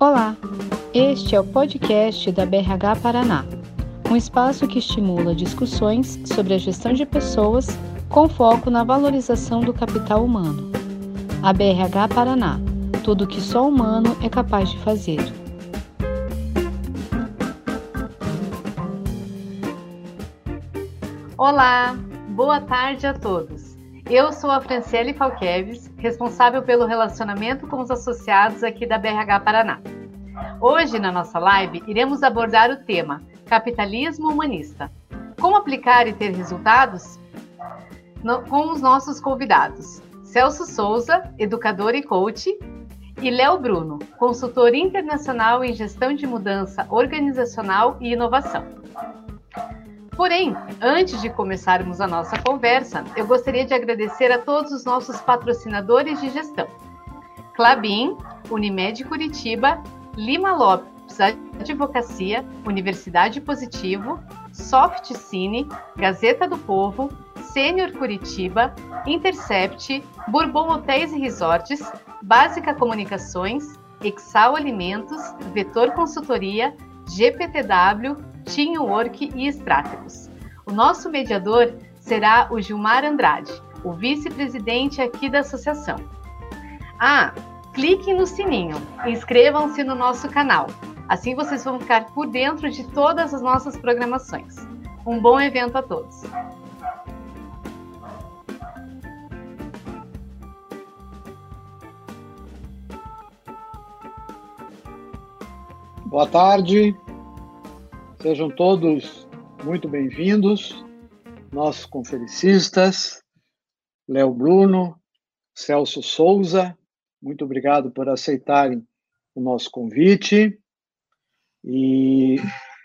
Olá, este é o podcast da BRH Paraná, um espaço que estimula discussões sobre a gestão de pessoas com foco na valorização do capital humano. A BRH Paraná, tudo o que só humano é capaz de fazer. Olá, boa tarde a todos. Eu sou a Franciele Falqueves, responsável pelo relacionamento com os associados aqui da BRH Paraná. Hoje, na nossa live, iremos abordar o tema Capitalismo Humanista. Como aplicar e ter resultados? No, com os nossos convidados, Celso Souza, educador e coach, e Léo Bruno, consultor internacional em gestão de mudança organizacional e inovação. Porém, antes de começarmos a nossa conversa, eu gostaria de agradecer a todos os nossos patrocinadores de gestão. Clabin, Unimed Curitiba, Lima Lopes Advocacia, Universidade Positivo, Soft Cine, Gazeta do Povo, Sênior Curitiba, Intercept, Bourbon Hotéis e Resorts, Básica Comunicações, Exal Alimentos, Vetor Consultoria, GPTW, Teamwork e Estrátegos. O nosso mediador será o Gilmar Andrade, o vice-presidente aqui da associação. Ah, cliquem no sininho, inscrevam-se no nosso canal. Assim vocês vão ficar por dentro de todas as nossas programações. Um bom evento a todos! Boa tarde, Sejam todos muito bem-vindos, nossos conferencistas, Léo Bruno, Celso Souza, muito obrigado por aceitarem o nosso convite. E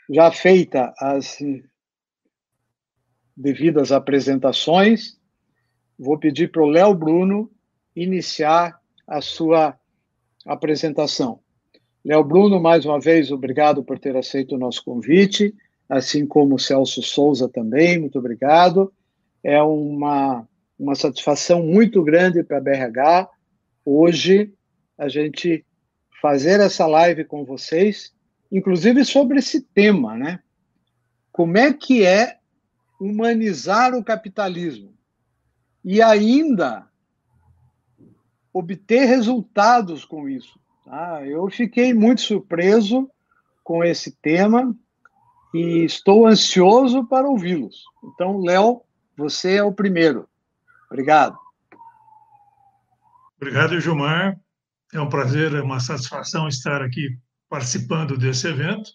já feita as devidas apresentações, vou pedir para o Léo Bruno iniciar a sua apresentação. Léo Bruno, mais uma vez, obrigado por ter aceito o nosso convite, assim como o Celso Souza também, muito obrigado. É uma, uma satisfação muito grande para a BRH hoje a gente fazer essa live com vocês, inclusive sobre esse tema, né? Como é que é humanizar o capitalismo e ainda obter resultados com isso? Ah, eu fiquei muito surpreso com esse tema e estou ansioso para ouvi-los. Então, Léo, você é o primeiro. Obrigado. Obrigado, Gilmar. É um prazer, é uma satisfação estar aqui participando desse evento.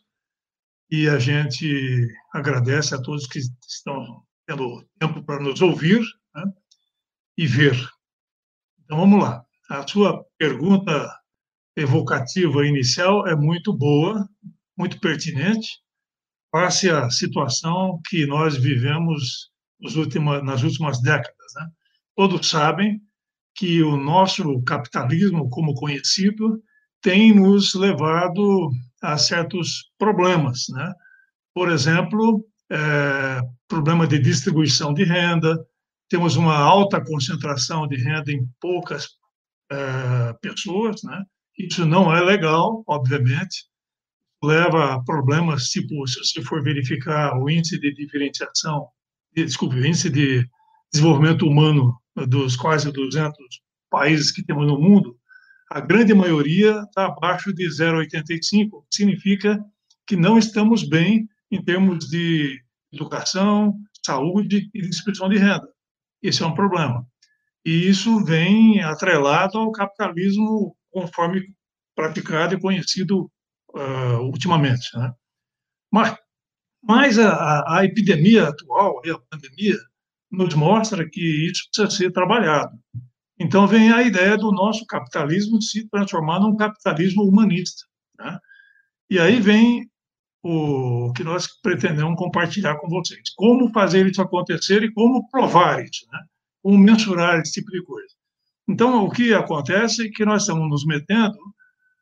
E a gente agradece a todos que estão tendo tempo para nos ouvir né, e ver. Então, vamos lá. A sua pergunta evocativa inicial é muito boa, muito pertinente, face à situação que nós vivemos últimas, nas últimas décadas. Né? Todos sabem que o nosso capitalismo, como conhecido, tem nos levado a certos problemas. Né? Por exemplo, é, problema de distribuição de renda, temos uma alta concentração de renda em poucas é, pessoas, né? Isso não é legal, obviamente, leva a problemas tipo, se você for verificar o índice de diferenciação, desculpe, o índice de desenvolvimento humano dos quase 200 países que temos no mundo, a grande maioria está abaixo de 0,85, significa que não estamos bem em termos de educação, saúde e distribuição de renda. Esse é um problema. E isso vem atrelado ao capitalismo conforme praticado e conhecido uh, ultimamente. Né? Mas, mas a, a, epidemia atual, a pandemia, nos mostra que isso precisa ser trabalhado. Então vem a ideia do nosso capitalismo se transformar num capitalismo humanista. Né? E aí vem o que nós pretendemos compartilhar com vocês. Como fazer isso acontecer e como provar isso, né? como mensurar esse tipo de coisa. Então, o que acontece é que nós estamos nos metendo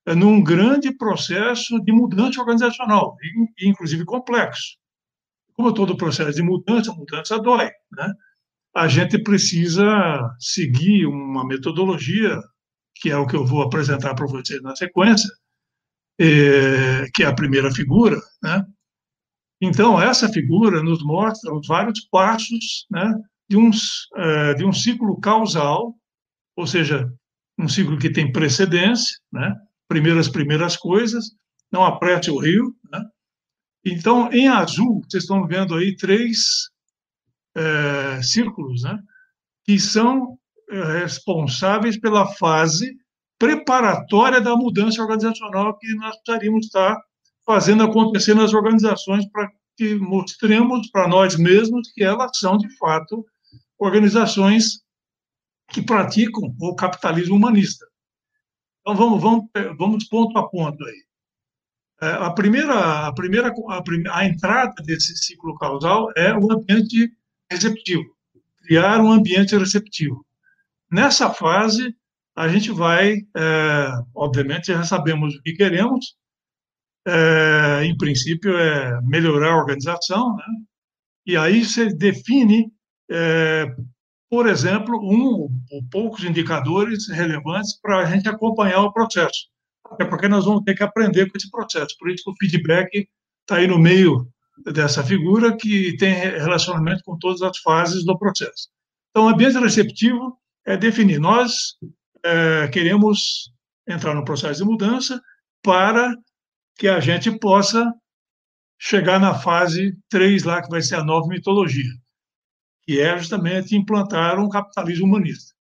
é, num grande processo de mudança organizacional, inclusive complexo. Como todo processo de mudança, mudança dói. Né? A gente precisa seguir uma metodologia, que é o que eu vou apresentar para vocês na sequência, é, que é a primeira figura, né? Então, essa figura nos mostra os vários passos né, de, uns, é, de um ciclo causal, ou seja, um ciclo que tem precedência, né? primeiro as primeiras coisas, não aprete o rio. Né? Então, em azul, vocês estão vendo aí três é, círculos, né? que são é, responsáveis pela fase preparatória da mudança organizacional que nós precisaríamos estar fazendo acontecer nas organizações para que mostremos para nós mesmos que elas são, de fato, organizações que praticam o capitalismo humanista. Então, vamos, vamos, vamos ponto a ponto aí. É, a primeira, a primeira, a, a entrada desse ciclo causal é o ambiente receptivo, criar um ambiente receptivo. Nessa fase, a gente vai, é, obviamente, já sabemos o que queremos, é, em princípio, é melhorar a organização, né? e aí você define, é, por exemplo, um ou poucos indicadores relevantes para a gente acompanhar o processo, até porque nós vamos ter que aprender com esse processo, por isso que o feedback está aí no meio dessa figura que tem relacionamento com todas as fases do processo. Então, o ambiente receptivo é definir. Nós é, queremos entrar no processo de mudança para que a gente possa chegar na fase 3 lá, que vai ser a nova mitologia, que é justamente implantar um capitalismo humanista.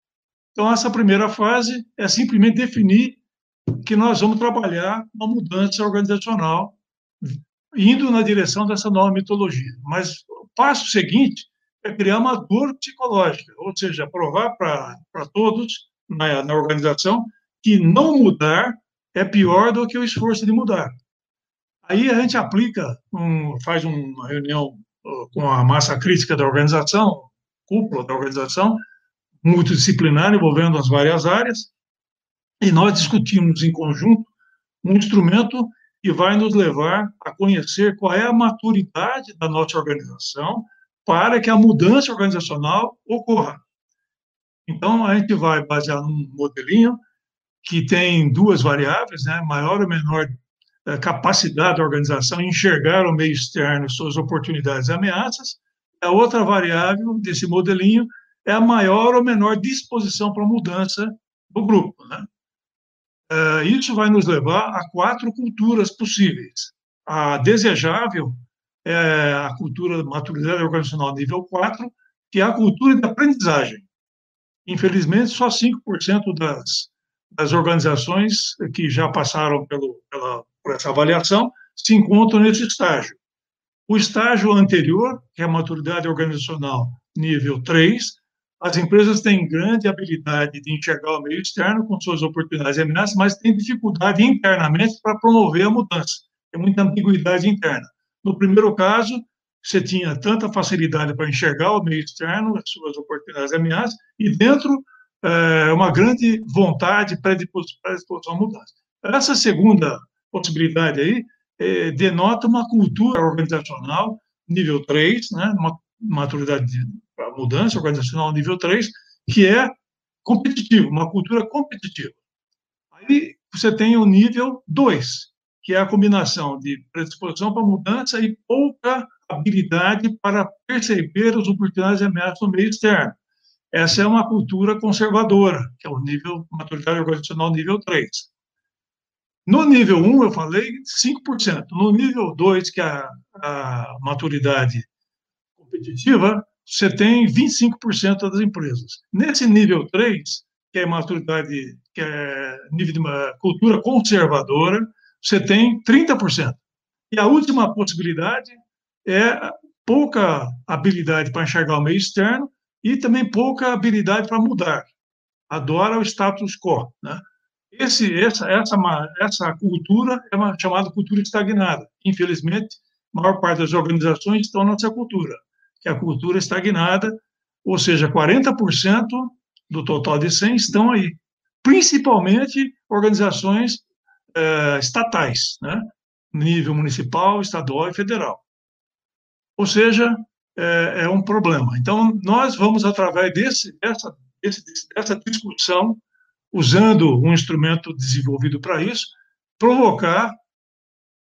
Então, essa primeira fase é simplesmente definir que nós vamos trabalhar uma mudança organizacional indo na direção dessa nova mitologia. Mas o passo seguinte é criar uma dor psicológica, ou seja, provar para todos na, na organização que não mudar é pior do que o esforço de mudar. Aí a gente aplica, um, faz uma reunião com a massa crítica da organização, cúpula da organização, multidisciplinar, envolvendo as várias áreas, e nós discutimos em conjunto um instrumento que vai nos levar a conhecer qual é a maturidade da nossa organização para que a mudança organizacional ocorra. Então, a gente vai basear num modelinho que tem duas variáveis, né, maior ou menor capacidade da organização enxergar o meio externo, suas oportunidades e ameaças. A outra variável desse modelinho é a maior ou menor disposição para mudança do grupo. Né? É, isso vai nos levar a quatro culturas possíveis. A desejável é a cultura de maturidade organizacional nível 4, que é a cultura de aprendizagem. Infelizmente, só 5% das, das organizações que já passaram pelo, pela, por essa avaliação se encontram nesse estágio. O estágio anterior, que é a maturidade organizacional nível 3, as empresas têm grande habilidade de enxergar o meio externo com suas oportunidades e ameaças, mas têm dificuldade internamente para promover a mudança. Tem muita ambiguidade interna. No primeiro caso, você tinha tanta facilidade para enxergar o meio externo, as suas oportunidades e ameaças, e dentro é, uma grande vontade, predisposição à mudança. Essa segunda possibilidade aí é, denota uma cultura organizacional nível 3, né, uma maturidade para mudança organizacional nível 3, que é competitivo, uma cultura competitiva. Aí você tem o nível 2, que é a combinação de predisposição para mudança e pouca habilidade para perceber as oportunidades e ameaças no meio externo. Essa é uma cultura conservadora, que é o nível maturidade organizacional nível 3. No nível 1, eu falei 5%. No nível 2, que é a, a maturidade competitiva, você tem 25% das empresas. Nesse nível 3, que é maturidade, que é nível de uma cultura conservadora, você tem 30%. E a última possibilidade é pouca habilidade para enxergar o meio externo e também pouca habilidade para mudar. Adora o status quo. Né? Esse, essa, essa, essa cultura é uma chamada cultura estagnada. Infelizmente, a maior parte das organizações estão nessa cultura, que é a cultura estagnada, ou seja, 40% do total de 100 estão aí. Principalmente organizações eh, estatais, né? nível municipal, estadual e federal. Ou seja, é, é um problema. Então, nós vamos, através desse, dessa, desse, dessa discussão, usando um instrumento desenvolvido para isso, provocar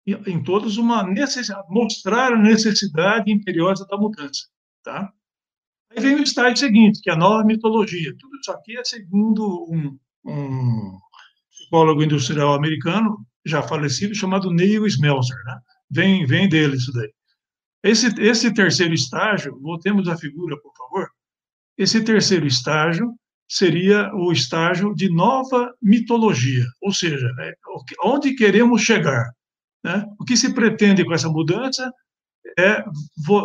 em todos uma necessidade, mostrar a necessidade imperiosa da mudança, tá? Aí vem o estágio seguinte, que é a nova mitologia. Tudo isso aqui é segundo um, um psicólogo industrial americano, já falecido, chamado Neil Smeltzer, né? Vem, vem dele isso daí. Esse, esse terceiro estágio, voltemos à figura, por favor. Esse terceiro estágio seria o estágio de nova mitologia, ou seja, é, onde queremos chegar. Né? O que se pretende com essa mudança é,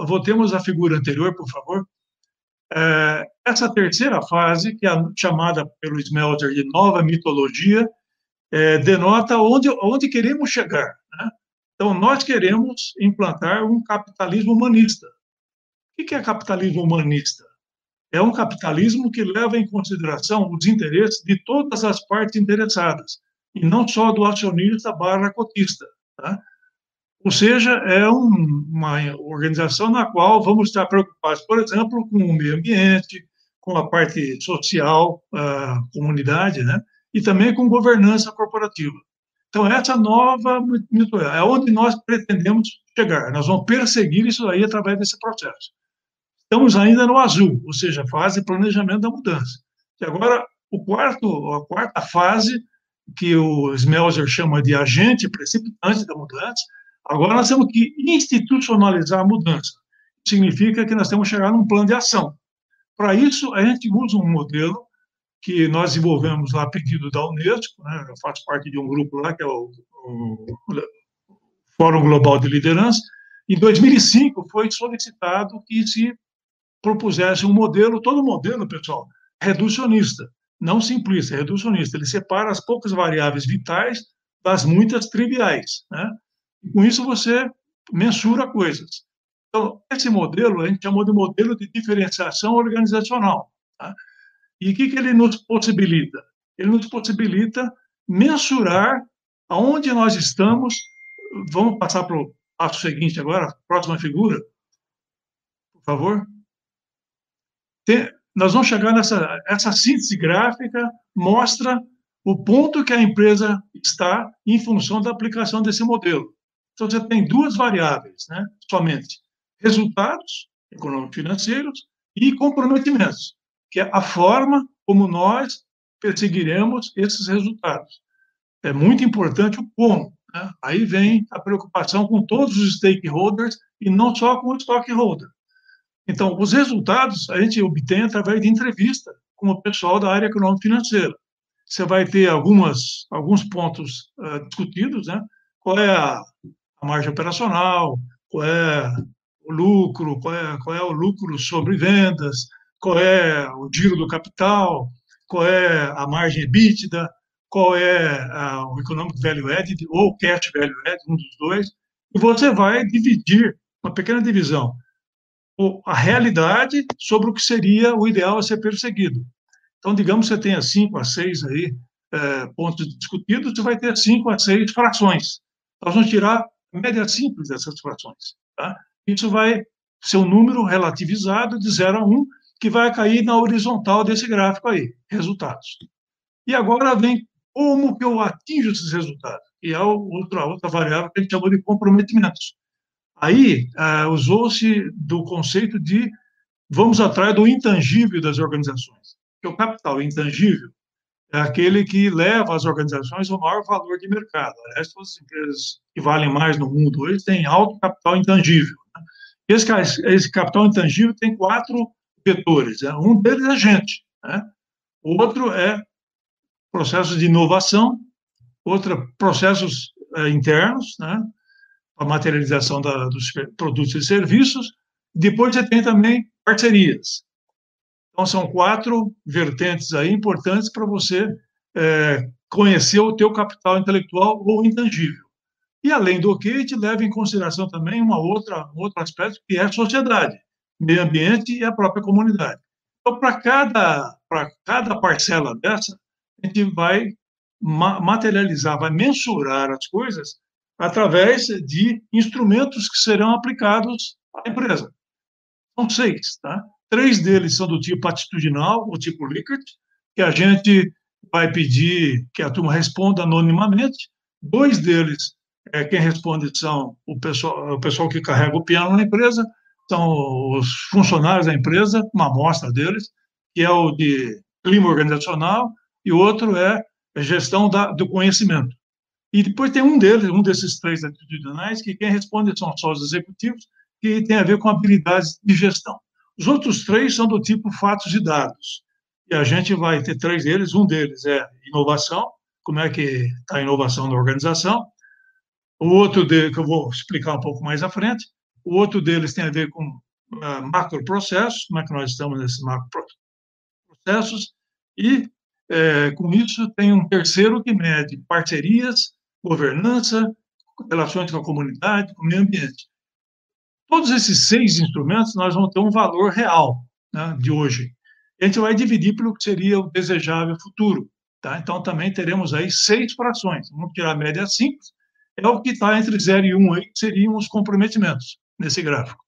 voltemos à figura anterior, por favor, é, essa terceira fase, que é chamada pelo Smelter de nova mitologia, é, denota onde, onde queremos chegar. Né? Então, nós queremos implantar um capitalismo humanista. O que é capitalismo humanista? É um capitalismo que leva em consideração os interesses de todas as partes interessadas, e não só do acionista barra cotista. Tá? Ou seja, é um, uma organização na qual vamos estar preocupados, por exemplo, com o meio ambiente, com a parte social, a comunidade, né? e também com governança corporativa. Então, essa nova é onde nós pretendemos chegar. Nós vamos perseguir isso aí através desse processo. Estamos ainda no azul, ou seja, fase planejamento da mudança. E agora, o quarto, a quarta fase, que o Smelzer chama de agente precipitante da mudança, Agora nós temos que institucionalizar a mudança. Significa que nós temos que chegar num plano de ação. Para isso, a gente usa um modelo que nós desenvolvemos lá a pedido da Unesco, né? eu faço parte de um grupo lá, que é o, o Fórum Global de Liderança. Em 2005, foi solicitado que se propusesse um modelo, todo modelo, pessoal, reducionista, não simplista, reducionista. Ele separa as poucas variáveis vitais das muitas triviais. Né? E com isso você mensura coisas. Então, esse modelo a gente chamou de modelo de diferenciação organizacional. Tá? E o que, que ele nos possibilita? Ele nos possibilita mensurar aonde nós estamos. Vamos passar para o passo seguinte agora, próxima figura, por favor. Tem, nós vamos chegar nessa essa síntese gráfica mostra o ponto que a empresa está em função da aplicação desse modelo. Então, você tem duas variáveis, né, somente: resultados econômicos financeiros e comprometimentos, que é a forma como nós perseguiremos esses resultados. É muito importante o como. Né? Aí vem a preocupação com todos os stakeholders e não só com o stockholder. Então, os resultados a gente obtém através de entrevista com o pessoal da área econômica financeira. Você vai ter algumas, alguns pontos uh, discutidos, né? Qual é a, a margem operacional, qual é o lucro, qual é, qual é o lucro sobre vendas, qual é o giro do capital, qual é a margem EBITDA, qual é a, o Economic Value Added ou Cash Value Added, um dos dois, e você vai dividir, uma pequena divisão, a realidade sobre o que seria o ideal a ser perseguido. Então, digamos que você tenha cinco a seis aí, é, pontos discutidos, você vai ter cinco a seis frações. Nós vamos tirar média simples dessas frações. Tá? Isso vai ser um número relativizado de 0 a 1, que vai cair na horizontal desse gráfico aí, resultados. E agora vem como que eu atinjo esses resultados, que é outra, outra variável que a gente chamou de comprometimentos. Aí uh, usou-se do conceito de vamos atrás do intangível das organizações. Que o capital intangível é aquele que leva as organizações ao maior valor de mercado. As empresas que valem mais no mundo hoje têm alto capital intangível. Né? Esse, esse capital intangível tem quatro vetores. Né? Um deles é gente. Né? O outro é processos de inovação, outro processos é, internos, né? A materialização da, dos produtos e serviços. Depois você tem também parcerias. Então, são quatro vertentes aí importantes para você é, conhecer o teu capital intelectual ou intangível. E, além do que, gente leva em consideração também uma outra, um outro aspecto, que é a sociedade, meio ambiente e a própria comunidade. Então, para cada, cada parcela dessa, a gente vai materializar, vai mensurar as coisas através de instrumentos que serão aplicados à empresa. São seis, tá? Três deles são do tipo atitudinal, o tipo Likert, que a gente vai pedir que a turma responda anonimamente. Dois deles é, quem responde são o pessoal, o pessoal que carrega o piano na empresa, são os funcionários da empresa, uma amostra deles, que é o de clima organizacional, e outro é gestão da, do conhecimento. E depois tem um deles, um desses três atitudinais, que quem responde são só os executivos, que tem a ver com habilidades de gestão. Os outros três são do tipo fatos e dados. E a gente vai ter três deles. Um deles é inovação, como é que está a inovação na organização. O outro dele, que eu vou explicar um pouco mais à frente. O outro deles tem a ver com uh, macroprocessos, como é que nós estamos nesses macroprocessos. E, é, com isso, tem um terceiro que mede parcerias, governança, relações com a comunidade, com o meio ambiente. Todos esses seis instrumentos, nós vamos ter um valor real né, de hoje. A gente vai dividir pelo que seria o desejável futuro. Tá? Então, também teremos aí seis frações. Vamos tirar a média simples, é o que está entre 0 e 1, um, aí, que seriam os comprometimentos nesse gráfico.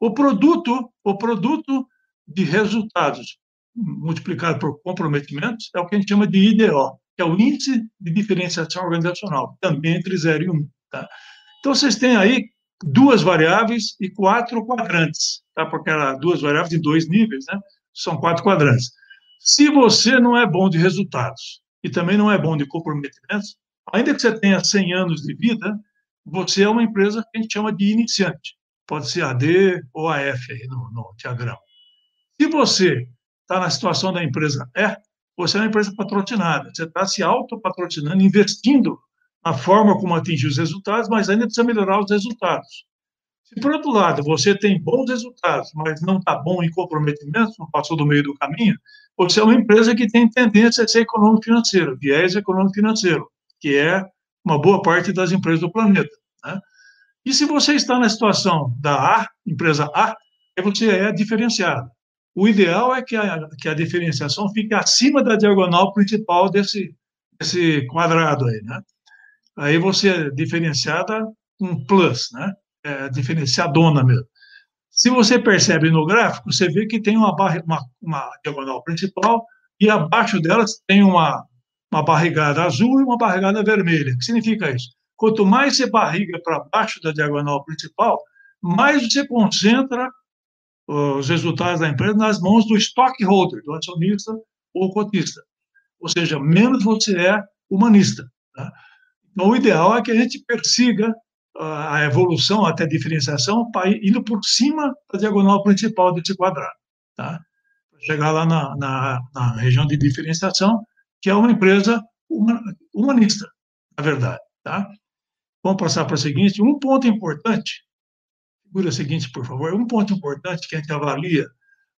O produto, o produto de resultados multiplicado por comprometimentos é o que a gente chama de IDO, que é o Índice de Diferenciação Organizacional, também entre 0 e 1. Um, tá? Então, vocês têm aí duas variáveis e quatro quadrantes, tá? porque eram duas variáveis em dois níveis, né? são quatro quadrantes. Se você não é bom de resultados e também não é bom de comprometimentos, ainda que você tenha 100 anos de vida, você é uma empresa que a gente chama de iniciante. Pode ser AD ou AF aí no, no diagrama. Se você está na situação da empresa E, você é uma empresa patrocinada. Você está se autopatrocinando, investindo a forma como atingir os resultados, mas ainda precisa melhorar os resultados. Se, por outro lado, você tem bons resultados, mas não está bom em comprometimento, não passou do meio do caminho, você é uma empresa que tem tendência a ser econômico-financeiro, viés econômico-financeiro, que é uma boa parte das empresas do planeta. Né? E se você está na situação da A, empresa A, você é diferenciado. O ideal é que a, que a diferenciação fique acima da diagonal principal desse, desse quadrado aí, né? aí você é diferenciada com plus, né? É diferenciadona mesmo. Se você percebe no gráfico, você vê que tem uma, barra, uma, uma diagonal principal e abaixo delas tem uma, uma barrigada azul e uma barrigada vermelha. O que significa isso? Quanto mais você barriga para baixo da diagonal principal, mais você concentra os resultados da empresa nas mãos do stockholder, do acionista ou cotista. Ou seja, menos você é humanista. Tá? Então, o ideal é que a gente persiga a evolução até a diferenciação indo por cima da diagonal principal desse quadrado, tá? chegar lá na, na, na, região de diferenciação, que é uma empresa humanista, na verdade, tá? Vamos passar para o seguinte, um ponto importante, figura seguinte, por favor, um ponto importante que a gente avalia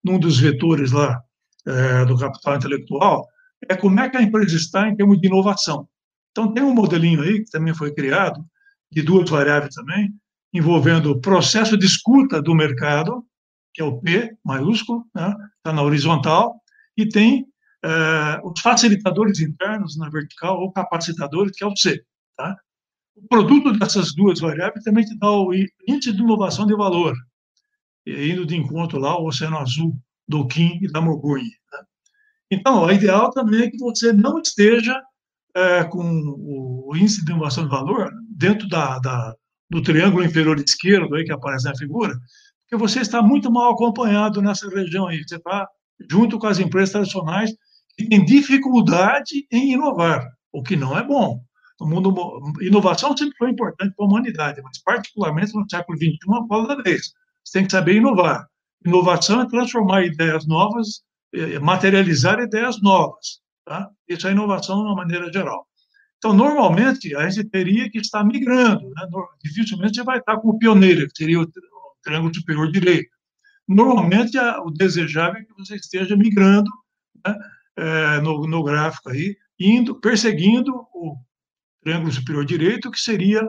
num dos vetores lá é, do capital intelectual é como é que a empresa está em termos de inovação. Então, tem um modelinho aí que também foi criado, de duas variáveis também, envolvendo o processo de escuta do mercado, que é o P maiúsculo, está né? Tá na horizontal, e tem é, os facilitadores internos na vertical, ou capacitadores, que é o C. Tá? O produto dessas duas variáveis também te dá o índice de inovação de valor, indo de encontro lá ao Oceano Azul, do Kim e da Morgunhi. Tá? Então, o ideal também é que você não esteja é, com o índice de inovação de valor dentro da, da, do triângulo inferior esquerdo aí que aparece na figura, porque você está muito mal acompanhado nessa região aí. Você está junto com as empresas tradicionais que têm dificuldade em inovar, o que não é bom. No mundo, inovação sempre foi importante para a humanidade, mas particularmente no século XXI, a da vez. Você tem que saber inovar. Inovação é transformar ideias novas, é, materializar ideias novas. Tá? Isso é inovação de uma maneira geral. Então, normalmente, a gente teria que estar migrando. Né? Dificilmente você vai estar com o pioneiro, que seria o triângulo superior direito. Normalmente, o desejável é que você esteja migrando né? é, no, no gráfico aí, indo, perseguindo o triângulo superior direito, que seria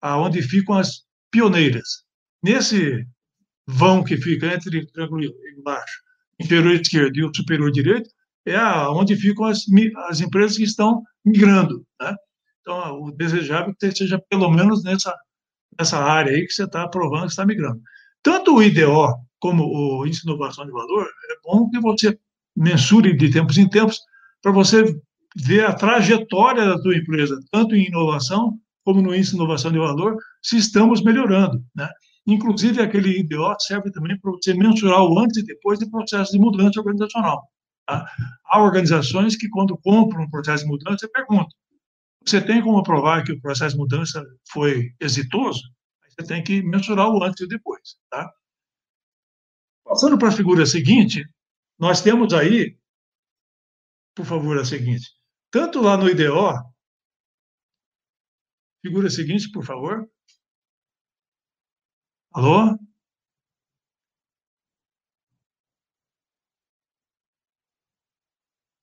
aonde ficam as pioneiras. Nesse vão que fica entre o triângulo embaixo, inferior esquerdo e o superior direito, é onde ficam as, as empresas que estão migrando. Né? Então, o desejável é que seja pelo menos nessa, nessa área aí que você está provando que está migrando. Tanto o IDO como o Índice de Inovação de Valor, é bom que você mensure de tempos em tempos para você ver a trajetória da tua empresa, tanto em inovação como no índice de inovação de valor, se estamos melhorando. Né? Inclusive, aquele IDO serve também para você mensurar o antes e depois de processo de mudança organizacional. Tá? Há organizações que, quando compram um processo de mudança, perguntam: você tem como provar que o processo de mudança foi exitoso? Você tem que mensurar o antes e o depois. Tá? Passando para a figura seguinte, nós temos aí, por favor, a seguinte, tanto lá no IDO, figura seguinte, por favor. Alô?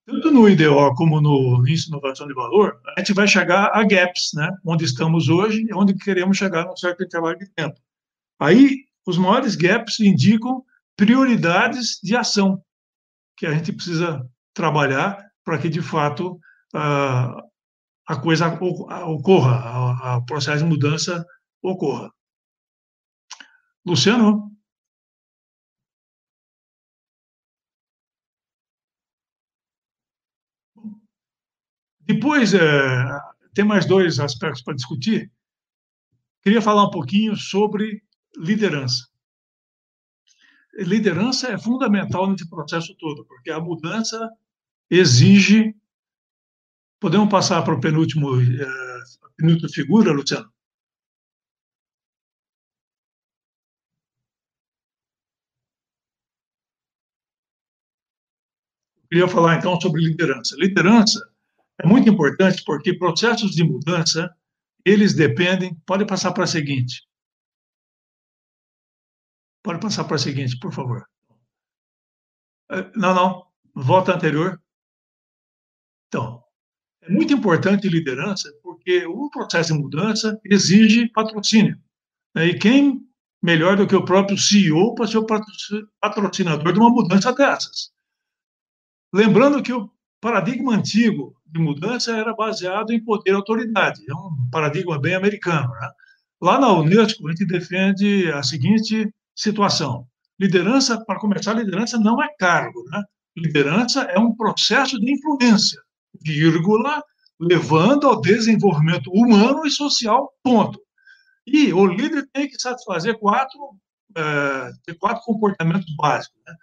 Tanto no IDO como no Índice de Inovação de Valor, a gente vai chegar a gaps, né? onde estamos hoje e onde queremos chegar num certo intervalo de tempo. Aí, os maiores gaps indicam prioridades de ação que a gente precisa trabalhar para que, de fato, a coisa ocorra, o processo de mudança ocorra. Luciano? Depois, é, tem mais dois aspectos para discutir. Queria falar um pouquinho sobre liderança. Liderança é fundamental nesse processo todo, porque a mudança exige. Podemos passar para o penúltimo, é, penúltima figura, Luciano? queria falar então sobre liderança. Liderança é muito importante porque processos de mudança, eles dependem. Pode passar para a seguinte. Pode passar para a seguinte, por favor. É, não, não. Volta anterior. Então, é muito importante liderança porque o processo de mudança exige patrocínio. Né? E quem melhor do que o próprio CEO para ser o patrocinador de uma mudança dessas? Lembrando que o paradigma antigo de mudança era baseado em poder e autoridade, é um paradigma bem americano. Né? Lá na Unesco, a gente defende a seguinte situação: liderança, para começar, liderança não é cargo, né? liderança é um processo de influência, vírgula, levando ao desenvolvimento humano e social, ponto. E o líder tem que satisfazer quatro, é, quatro comportamentos básicos. Né?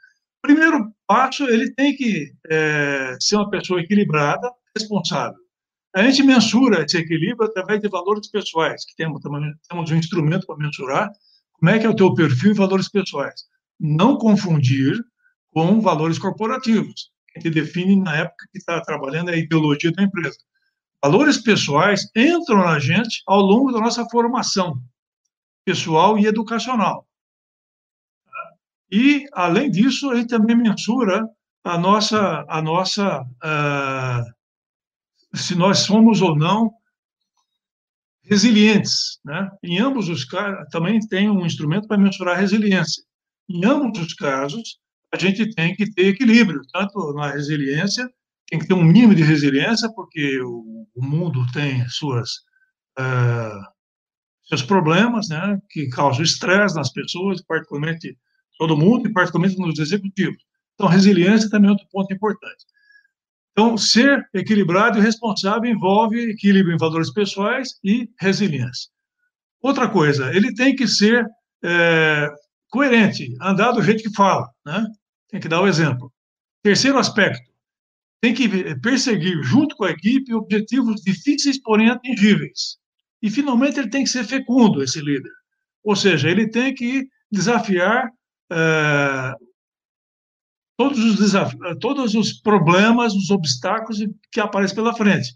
Primeiro passo, ele tem que é, ser uma pessoa equilibrada, responsável. A gente mensura esse equilíbrio através de valores pessoais, que temos, temos um instrumento para mensurar como é que é o teu perfil e valores pessoais. Não confundir com valores corporativos, que define na época que está trabalhando a ideologia da empresa. Valores pessoais entram na gente ao longo da nossa formação pessoal e educacional. E, além disso, a gente também mensura a nossa, a nossa uh, se nós somos ou não resilientes. Né? Em ambos os casos, também tem um instrumento para mensurar a resiliência. Em ambos os casos, a gente tem que ter equilíbrio, tanto na resiliência, tem que ter um mínimo de resiliência, porque o, o mundo tem suas, uh, seus problemas, né, que causam estresse nas pessoas, particularmente todo mundo e particularmente nos executivos. Então, resiliência também é outro ponto importante. Então, ser equilibrado e responsável envolve equilíbrio em valores pessoais e resiliência. Outra coisa, ele tem que ser é, coerente, andar do jeito que fala, né? Tem que dar o exemplo. Terceiro aspecto, tem que perseguir, junto com a equipe, objetivos difíceis, porém atingíveis. E, finalmente, ele tem que ser fecundo, esse líder. Ou seja, ele tem que desafiar é, todos os todos os problemas, os obstáculos que aparecem pela frente.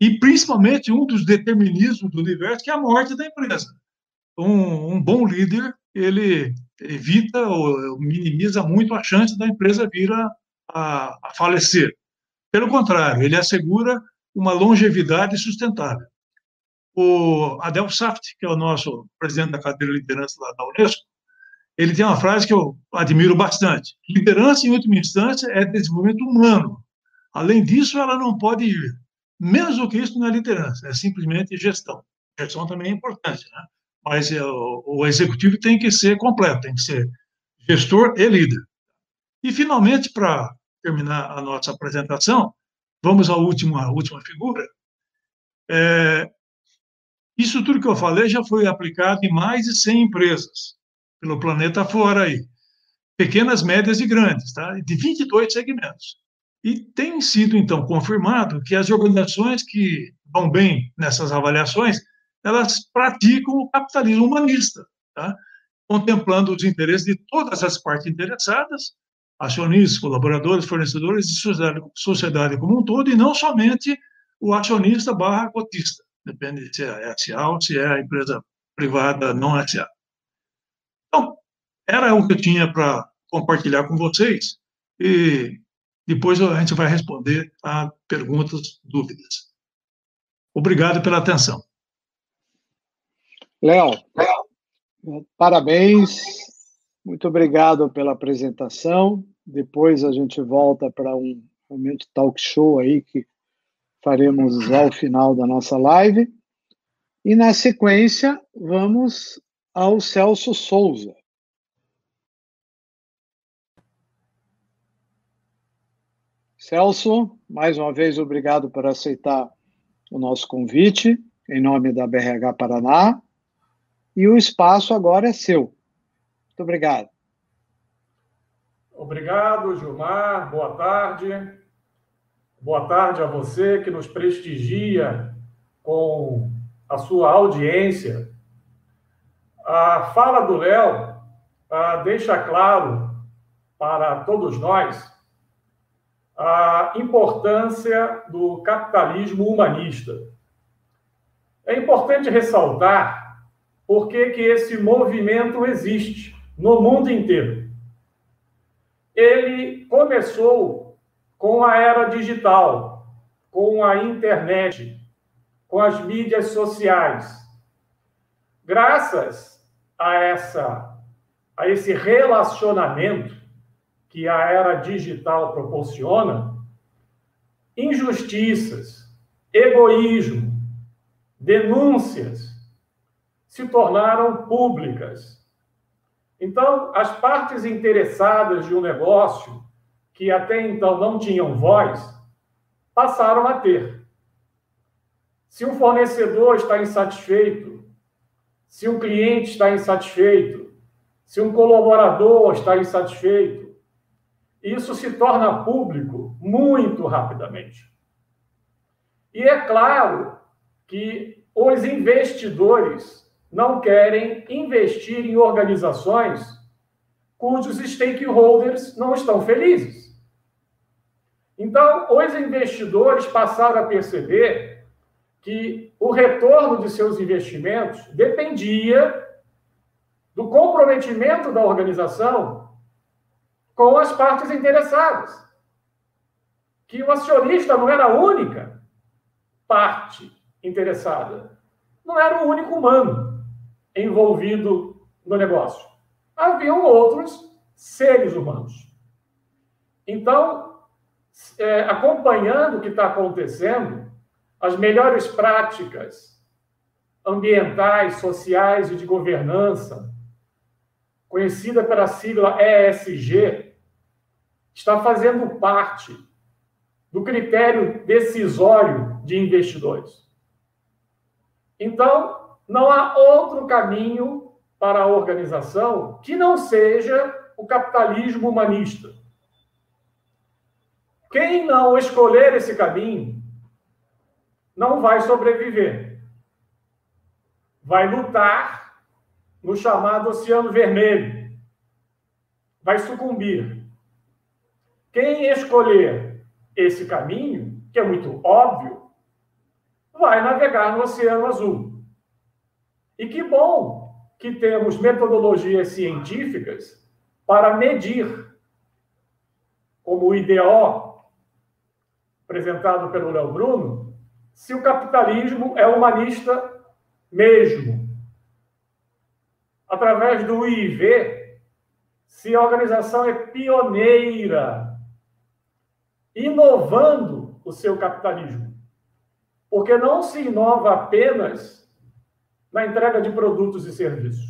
E principalmente um dos determinismos do universo, que é a morte da empresa. Um, um bom líder, ele evita ou minimiza muito a chance da empresa vir a, a, falecer. Pelo contrário, ele assegura uma longevidade sustentável. O Adel Saft, que é o nosso presidente da cadeira de liderança lá da Unesco, ele tem uma frase que eu admiro bastante. Liderança, em última instância, é desenvolvimento humano. Além disso, ela não pode ir. Menos do que isso não é liderança, é simplesmente gestão. Gestão também é importante, né? Mas é, o, o executivo tem que ser completo, tem que ser gestor e líder. E, finalmente, para terminar a nossa apresentação, vamos à última, à última figura. É, Isso tudo que eu falei já foi aplicado em mais de 100 empresas pelo planeta fora aí. Pequenas, médias e grandes, tá? De 22 segmentos. E tem sido, então, confirmado que as organizações que vão bem nessas avaliações, elas praticam o capitalismo humanista, tá? contemplando os interesses de todas as partes interessadas, acionistas, colaboradores, fornecedores e sociedade, sociedade como um todo, e não somente o acionista barra cotista, depende se é SA ou se é a empresa privada não SA. Então, era o que eu tinha para compartilhar com vocês, e depois a gente vai responder a perguntas, dúvidas. Obrigado pela atenção. Léo, parabéns, muito obrigado pela apresentação. Depois a gente volta para um momento talk show aí que faremos ao final da nossa live. E na sequência, vamos ao Celso Souza. Celso, mais uma vez, obrigado por aceitar o nosso convite, em nome da BRH Paraná. E o espaço agora é seu. Muito obrigado. Obrigado, Gilmar. Boa tarde. Boa tarde a você que nos prestigia com a sua audiência. A fala do Léo deixa claro para todos nós a importância do capitalismo humanista. É importante ressaltar por que, que esse movimento existe no mundo inteiro. Ele começou com a era digital, com a internet, com as mídias sociais. Graças a essa a esse relacionamento que a era digital proporciona, injustiças, egoísmo, denúncias se tornaram públicas. Então, as partes interessadas de um negócio, que até então não tinham voz, passaram a ter. Se um fornecedor está insatisfeito, se um cliente está insatisfeito, se um colaborador está insatisfeito, isso se torna público muito rapidamente. E é claro que os investidores não querem investir em organizações cujos stakeholders não estão felizes. Então, os investidores passaram a perceber que o retorno de seus investimentos dependia do comprometimento da organização com as partes interessadas. Que o acionista não era a única parte interessada. Não era o único humano envolvido no negócio. Haviam outros seres humanos. Então, é, acompanhando o que está acontecendo, as melhores práticas ambientais, sociais e de governança, conhecida pela sigla ESG, está fazendo parte do critério decisório de investidores. Então, não há outro caminho para a organização que não seja o capitalismo humanista. Quem não escolher esse caminho não vai sobreviver. Vai lutar no chamado Oceano Vermelho. Vai sucumbir. Quem escolher esse caminho, que é muito óbvio, vai navegar no Oceano Azul. E que bom que temos metodologias científicas para medir, como o IDO, apresentado pelo Léo Bruno, se o capitalismo é humanista mesmo. Através do IV, se a organização é pioneira inovando o seu capitalismo. Porque não se inova apenas na entrega de produtos e serviços.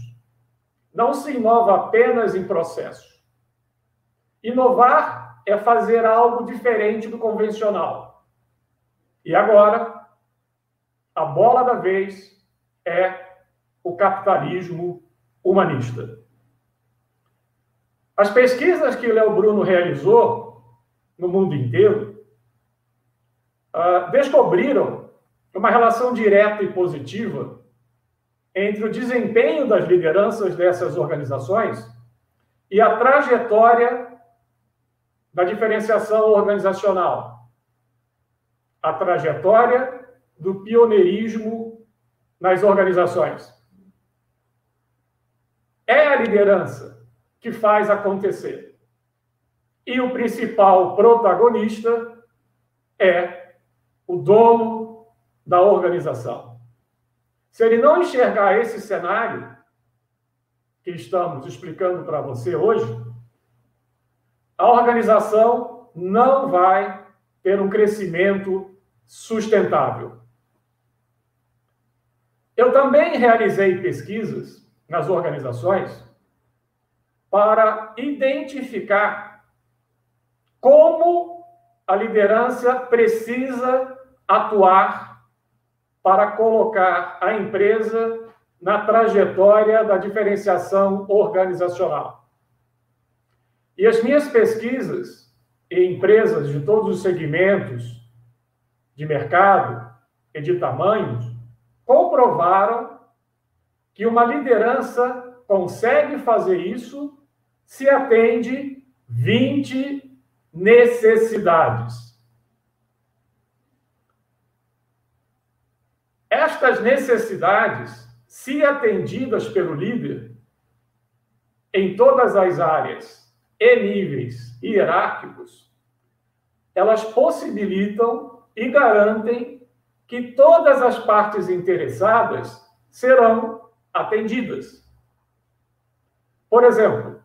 Não se inova apenas em processos. Inovar é fazer algo diferente do convencional. E agora, a bola da vez é o capitalismo humanista. As pesquisas que Léo Bruno realizou no mundo inteiro uh, descobriram uma relação direta e positiva entre o desempenho das lideranças dessas organizações e a trajetória da diferenciação organizacional, a trajetória do pioneirismo nas organizações. É a liderança que faz acontecer. E o principal protagonista é o dono da organização. Se ele não enxergar esse cenário que estamos explicando para você hoje, a organização não vai ter um crescimento sustentável. Eu também realizei pesquisas nas organizações para identificar como a liderança precisa atuar para colocar a empresa na trajetória da diferenciação organizacional. E as minhas pesquisas em empresas de todos os segmentos de mercado e de tamanhos comprovaram que uma liderança consegue fazer isso se atende 20 necessidades. Estas necessidades, se atendidas pelo líder, em todas as áreas e níveis hierárquicos, elas possibilitam e garantem que todas as partes interessadas serão atendidas. Por exemplo,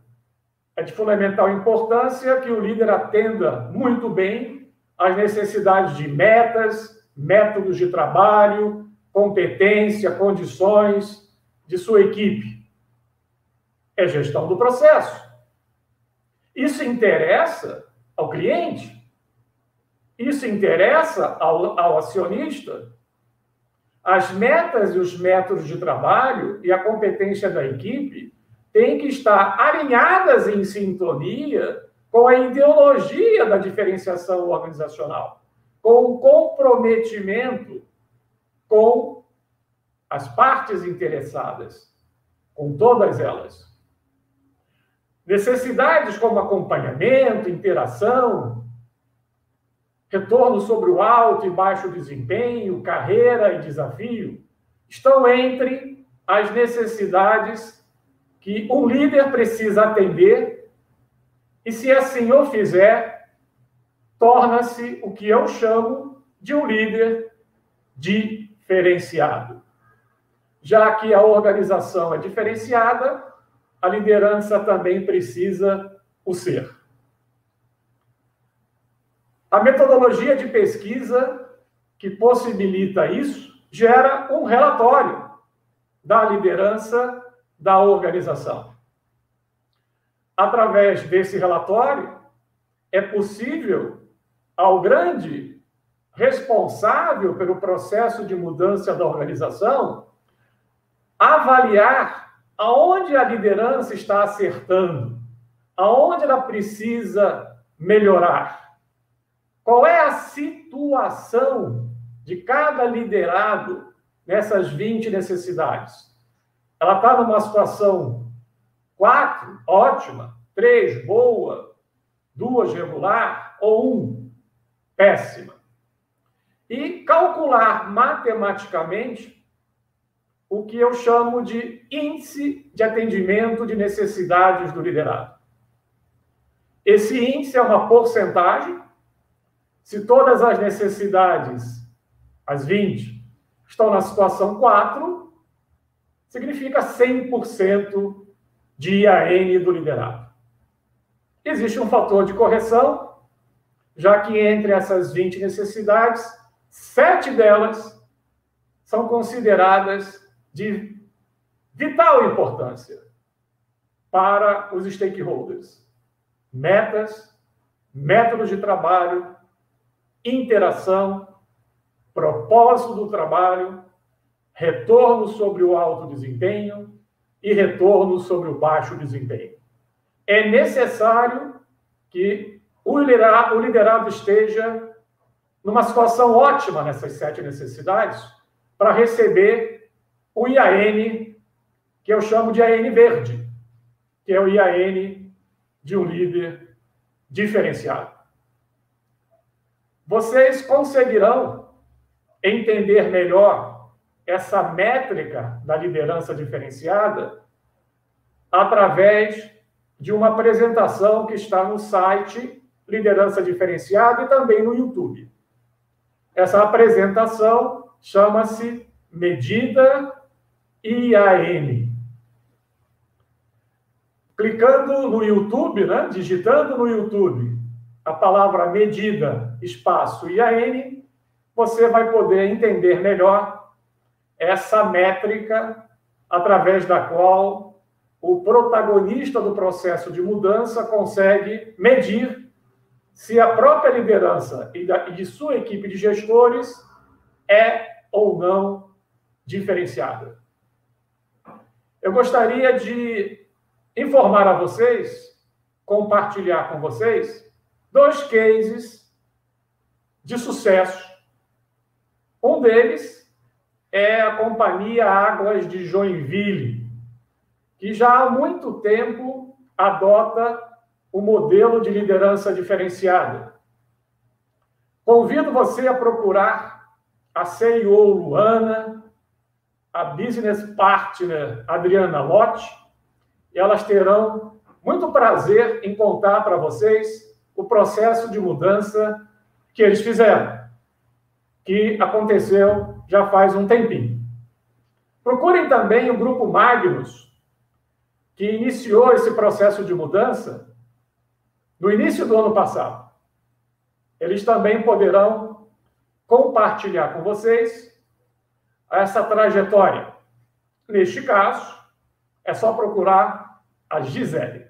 é de fundamental importância que o líder atenda muito bem às necessidades de metas, métodos de trabalho, competência, condições de sua equipe. É gestão do processo. Isso interessa ao cliente? Isso interessa ao, ao acionista? As metas e os métodos de trabalho e a competência da equipe têm que estar alinhadas em sintonia com a ideologia da diferenciação organizacional, com o comprometimento com as partes interessadas, com todas elas. Necessidades como acompanhamento, interação, retorno sobre o alto e baixo desempenho, carreira e desafio, estão entre as necessidades que um líder precisa atender, e se assim o fizer, torna-se o que eu chamo de um líder diferenciado. Já que a organização é diferenciada, a liderança também precisa o ser. A metodologia de pesquisa que possibilita isso gera um relatório da liderança da organização. Através desse relatório, é possível ao grande responsável pelo processo de mudança da organização avaliar aonde a liderança está acertando, aonde ela precisa melhorar. Qual é a situação de cada liderado nessas 20 necessidades? Ela está numa situação quatro, ótima, três, boa, duas, regular, ou um, péssima. E calcular matematicamente o que eu chamo de índice de atendimento de necessidades do liderado. Esse índice é uma porcentagem. Se todas as necessidades, as 20, estão na situação 4, significa 100% de IAN do liderado. Existe um fator de correção, já que entre essas 20 necessidades, sete delas são consideradas de vital importância para os stakeholders. Metas, métodos de trabalho, interação, propósito do trabalho retorno sobre o alto desempenho e retorno sobre o baixo desempenho. É necessário que o liderado, esteja numa situação ótima nessas sete necessidades para receber o IAN, que eu chamo de IAN verde, que é o IAN de um líder diferenciado. Vocês conseguirão entender melhor essa métrica da liderança diferenciada através de uma apresentação que está no site Liderança Diferenciada e também no YouTube. Essa apresentação chama-se Medida IAN. Clicando no YouTube, né, digitando no YouTube a palavra medida, espaço IAN, você vai poder entender melhor essa métrica através da qual o protagonista do processo de mudança consegue medir se a própria liderança e de sua equipe de gestores é ou não diferenciada. Eu gostaria de informar a vocês, compartilhar com vocês, dois cases de sucesso. Um deles é a Companhia Águas de Joinville, que já há muito tempo adota o modelo de liderança diferenciada. Convido você a procurar a CEO Luana, a business partner Adriana Lotti, elas terão muito prazer em contar para vocês o processo de mudança que eles fizeram, que aconteceu já faz um tempinho. Procurem também o grupo Magnus, que iniciou esse processo de mudança no início do ano passado. Eles também poderão compartilhar com vocês essa trajetória. Neste caso, é só procurar a Gisele.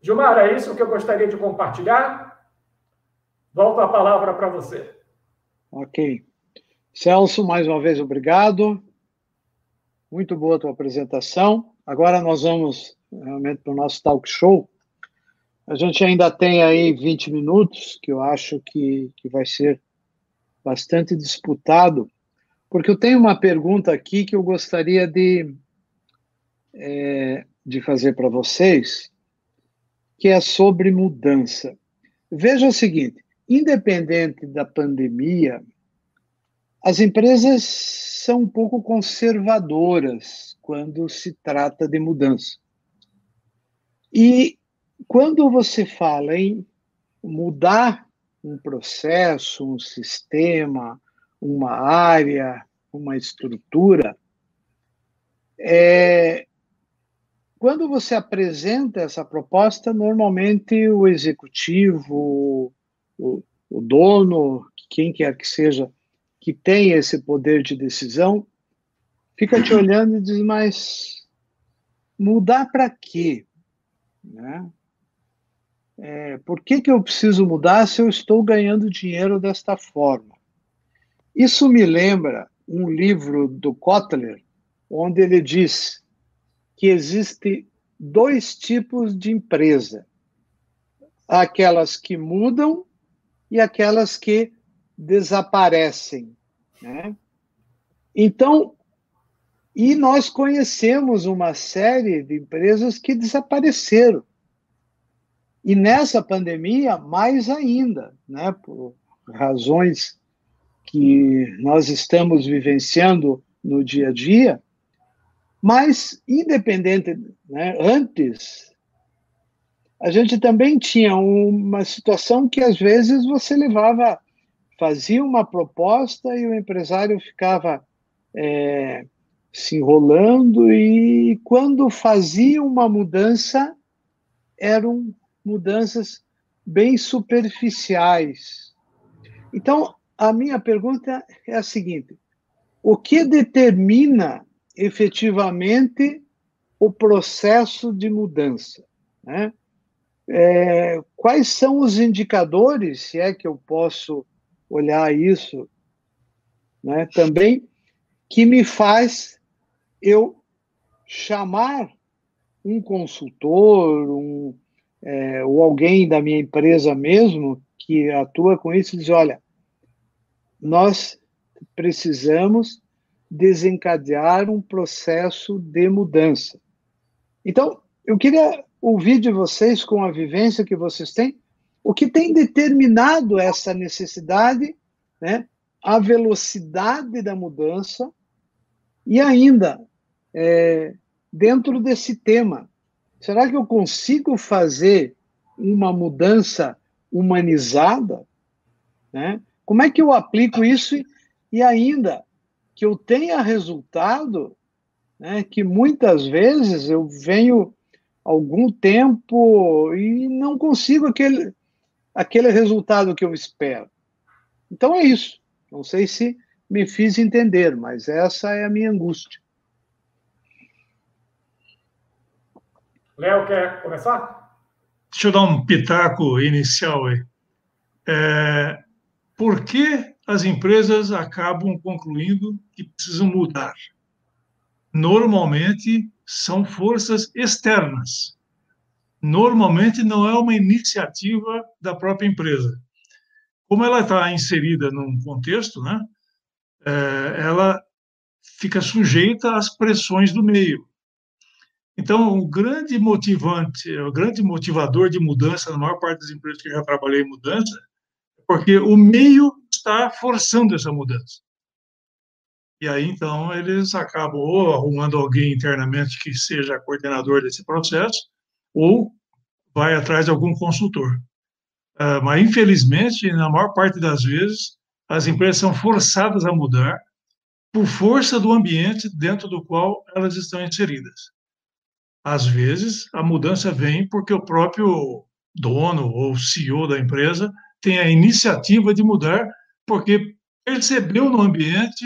Gilmar, é isso que eu gostaria de compartilhar? Volto a palavra para você. Ok. Celso, mais uma vez, obrigado. Muito boa a tua apresentação. Agora nós vamos realmente para o nosso talk show. A gente ainda tem aí 20 minutos, que eu acho que, que vai ser bastante disputado, porque eu tenho uma pergunta aqui que eu gostaria de, é, de fazer para vocês, que é sobre mudança. Veja o seguinte: independente da pandemia, as empresas são um pouco conservadoras quando se trata de mudança. E quando você fala em mudar um processo, um sistema, uma área, uma estrutura, é, quando você apresenta essa proposta, normalmente o executivo, o, o dono, quem quer que seja, que tem esse poder de decisão, fica te olhando e diz: mas mudar para quê? Né? É, por que, que eu preciso mudar se eu estou ganhando dinheiro desta forma? Isso me lembra um livro do Kotler, onde ele diz que existe dois tipos de empresa: aquelas que mudam e aquelas que desaparecem. Né? Então, e nós conhecemos uma série de empresas que desapareceram. E nessa pandemia, mais ainda, né, por razões que nós estamos vivenciando no dia a dia, mas independente, né, antes, a gente também tinha uma situação que às vezes você levava, fazia uma proposta e o empresário ficava é, se enrolando e quando fazia uma mudança eram mudanças bem superficiais. Então, a minha pergunta é a seguinte: o que determina efetivamente o processo de mudança? Né? É, quais são os indicadores, se é que eu posso olhar isso né, também? que me faz eu chamar um consultor, um, é, ou alguém da minha empresa mesmo que atua com isso, diz: olha, nós precisamos desencadear um processo de mudança. Então, eu queria ouvir de vocês, com a vivência que vocês têm, o que tem determinado essa necessidade, né, a velocidade da mudança e ainda, é, dentro desse tema, será que eu consigo fazer uma mudança humanizada? Né? Como é que eu aplico isso e, ainda que eu tenha resultado, né, que muitas vezes eu venho algum tempo e não consigo aquele, aquele resultado que eu espero. Então é isso. Não sei se me fiz entender, mas essa é a minha angústia. Léo, quer começar? Deixa eu dar um pitaco inicial aí. É, por que as empresas acabam concluindo que precisam mudar? Normalmente são forças externas. Normalmente não é uma iniciativa da própria empresa. Como ela está inserida num contexto, né, é, ela fica sujeita às pressões do meio. Então, o grande motivante, o grande motivador de mudança na maior parte das empresas que eu já trabalhei em mudança, é porque o meio está forçando essa mudança. E aí, então, eles acabam ou arrumando alguém internamente que seja coordenador desse processo, ou vai atrás de algum consultor. Uh, mas, infelizmente, na maior parte das vezes, as empresas são forçadas a mudar por força do ambiente dentro do qual elas estão inseridas. Às vezes, a mudança vem porque o próprio dono ou CEO da empresa tem a iniciativa de mudar porque percebeu no ambiente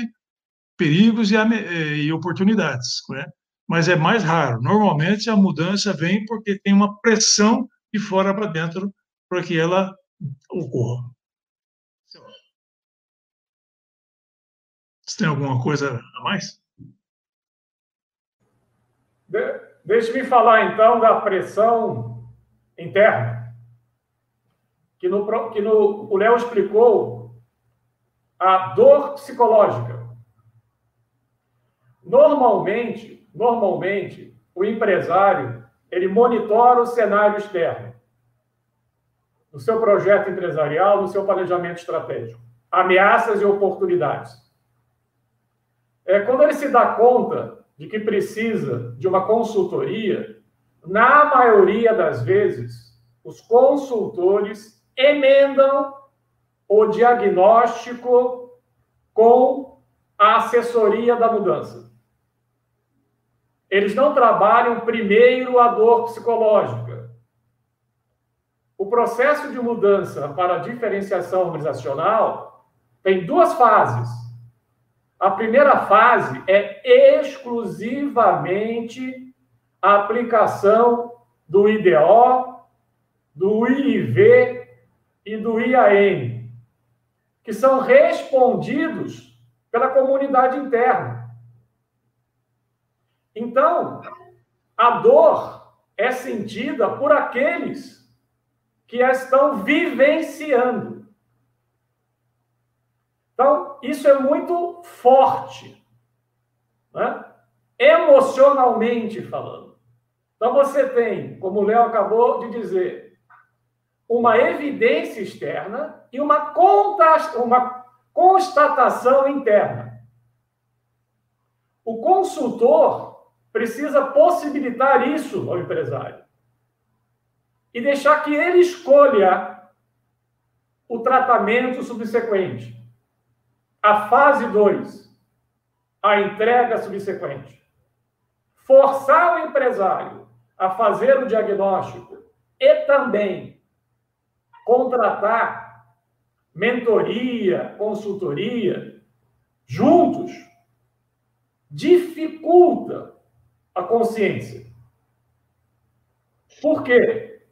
perigos e, e oportunidades, né? mas é mais raro. Normalmente a mudança vem porque tem uma pressão de fora para dentro para que ela ocorra. Você tem alguma coisa a mais? Deixe-me falar então da pressão interna, que, no, que no, o Léo explicou a dor psicológica. Normalmente, normalmente, o empresário ele monitora o cenário externo no seu projeto empresarial, no seu planejamento estratégico, ameaças e oportunidades. É quando ele se dá conta de que precisa de uma consultoria, na maioria das vezes, os consultores emendam o diagnóstico com a assessoria da mudança. Eles não trabalham primeiro a dor psicológica. O processo de mudança para diferenciação organizacional tem duas fases. A primeira fase é exclusivamente a aplicação do IDO, do IIV e do IAM, que são respondidos pela comunidade interna. Então, a dor é sentida por aqueles que a estão vivenciando. Isso é muito forte, né? emocionalmente falando. Então, você tem, como o Léo acabou de dizer, uma evidência externa e uma, uma constatação interna. O consultor precisa possibilitar isso ao empresário e deixar que ele escolha o tratamento subsequente. A fase 2, a entrega subsequente. Forçar o empresário a fazer o diagnóstico e também contratar mentoria, consultoria, juntos, dificulta a consciência. Por quê?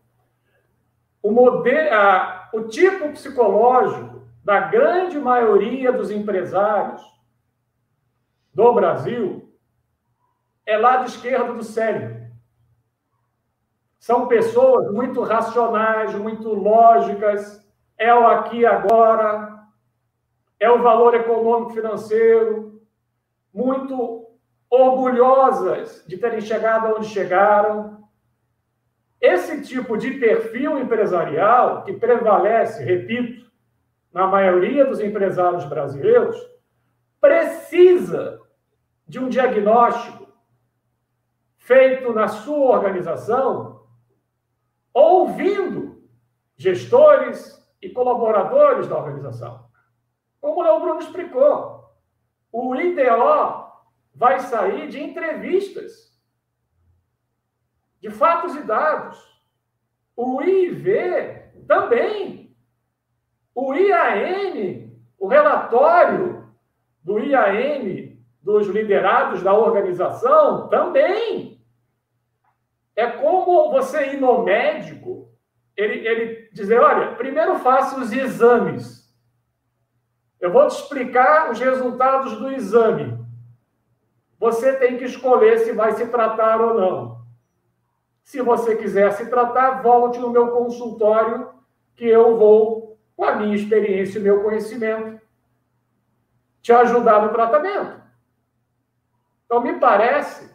O, modelo, a, o tipo psicológico da grande maioria dos empresários do Brasil é lado esquerdo do cérebro. São pessoas muito racionais, muito lógicas, é o aqui agora, é o valor econômico financeiro, muito orgulhosas de terem chegado onde chegaram. Esse tipo de perfil empresarial que prevalece, repito, na maioria dos empresários brasileiros, precisa de um diagnóstico feito na sua organização, ouvindo gestores e colaboradores da organização. Como o Bruno explicou, o IDO vai sair de entrevistas, de fatos e dados. O IV também. O IAM, o relatório do IAM dos liderados da organização também. É como você ir no médico, ele, ele dizer, olha, primeiro faça os exames. Eu vou te explicar os resultados do exame. Você tem que escolher se vai se tratar ou não. Se você quiser se tratar, volte no meu consultório, que eu vou, com a minha experiência e meu conhecimento, te ajudar no tratamento. Então, me parece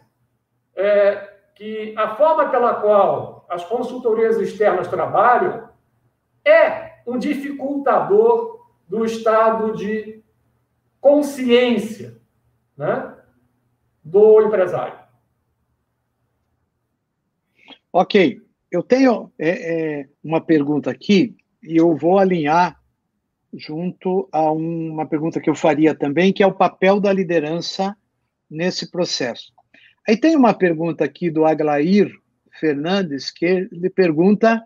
é, que a forma pela qual as consultorias externas trabalham é um dificultador do estado de consciência né, do empresário. Ok, eu tenho é, é, uma pergunta aqui e eu vou alinhar junto a uma pergunta que eu faria também, que é o papel da liderança nesse processo. Aí tem uma pergunta aqui do Aglair Fernandes, que ele pergunta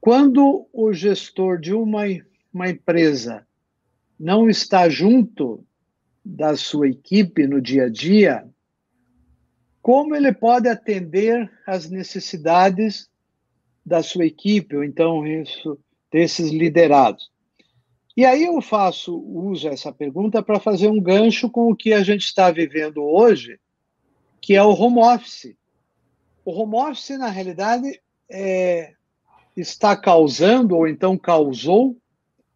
quando o gestor de uma, uma empresa não está junto da sua equipe no dia a dia, como ele pode atender às necessidades da sua equipe, ou então isso desses liderados. E aí eu faço uso essa pergunta para fazer um gancho com o que a gente está vivendo hoje, que é o home office. O home office, na realidade, é, está causando, ou então causou,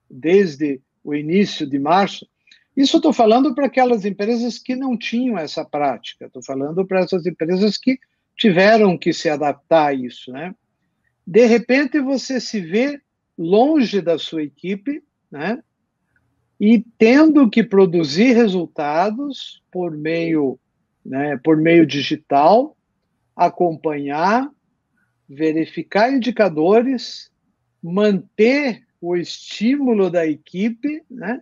desde o início de março. Isso estou falando para aquelas empresas que não tinham essa prática, estou falando para essas empresas que tiveram que se adaptar a isso. Né? De repente, você se vê longe da sua equipe, né? E tendo que produzir resultados por meio, né, por meio digital, acompanhar, verificar indicadores, manter o estímulo da equipe, né?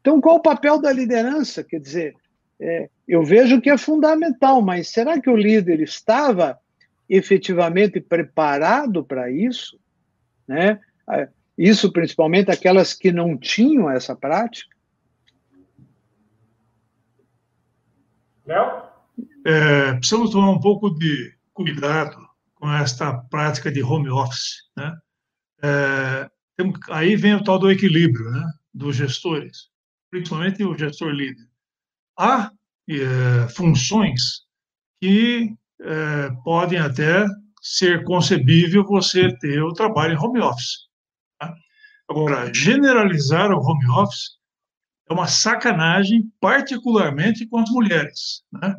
Então, qual o papel da liderança? Quer dizer, é, eu vejo que é fundamental, mas será que o líder estava efetivamente preparado para isso? Né? Isso principalmente aquelas que não tinham essa prática? Léo? É, precisamos tomar um pouco de cuidado com esta prática de home office. Né? É, aí vem o tal do equilíbrio né, dos gestores, principalmente o gestor líder. Há é, funções que é, podem até ser concebível você ter o trabalho em home office. Agora, generalizar o home office é uma sacanagem, particularmente com as mulheres, né?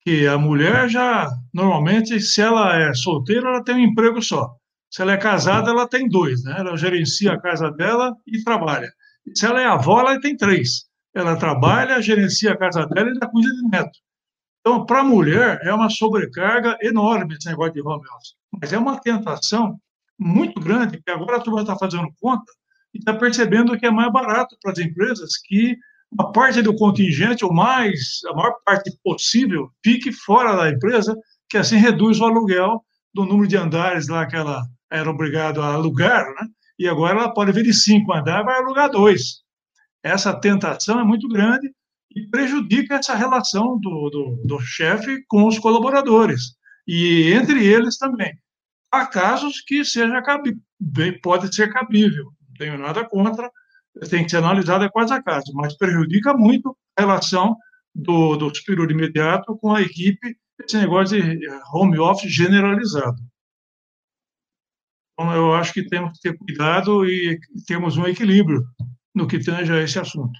Que a mulher já, normalmente, se ela é solteira, ela tem um emprego só. Se ela é casada, ela tem dois, né? Ela gerencia a casa dela e trabalha. Se ela é avó, ela tem três. Ela trabalha, gerencia a casa dela e ainda cuida de neto. Então, para a mulher, é uma sobrecarga enorme esse negócio de home office. Mas é uma tentação muito grande, que agora a turma está fazendo conta, e está percebendo que é mais barato para as empresas que uma parte do contingente, ou mais, a maior parte possível, fique fora da empresa, que assim reduz o aluguel do número de andares lá que ela era obrigada a alugar, né? e agora ela pode vir de cinco andares, vai alugar dois. Essa tentação é muito grande e prejudica essa relação do, do, do chefe com os colaboradores, e entre eles também. Há casos que seja cabível, pode ser cabível, tenho nada contra, tem que ser analisado é quase a caso, mas prejudica muito a relação do, do superior imediato com a equipe, esse negócio de home office generalizado. Então, eu acho que temos que ter cuidado e temos um equilíbrio no que tange a esse assunto.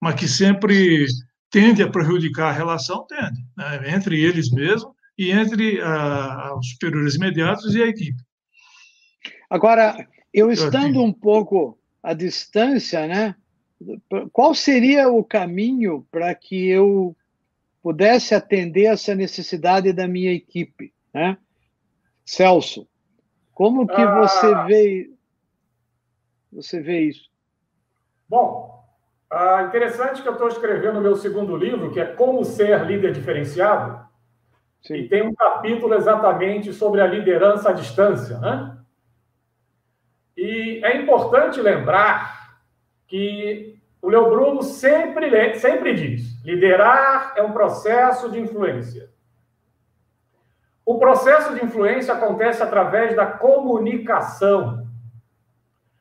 Mas que sempre tende a prejudicar a relação, tende, né? entre eles mesmos e entre a, os superiores imediatos e a equipe. Agora, eu estando um pouco à distância, né? Qual seria o caminho para que eu pudesse atender essa necessidade da minha equipe, né? Celso, como que ah, você vê você vê isso? Bom, ah, interessante que eu estou escrevendo o meu segundo livro, que é Como Ser Líder Diferenciado, Sim. e tem um capítulo exatamente sobre a liderança à distância, né? É importante lembrar que o Leo Bruno sempre, sempre diz: liderar é um processo de influência. O processo de influência acontece através da comunicação.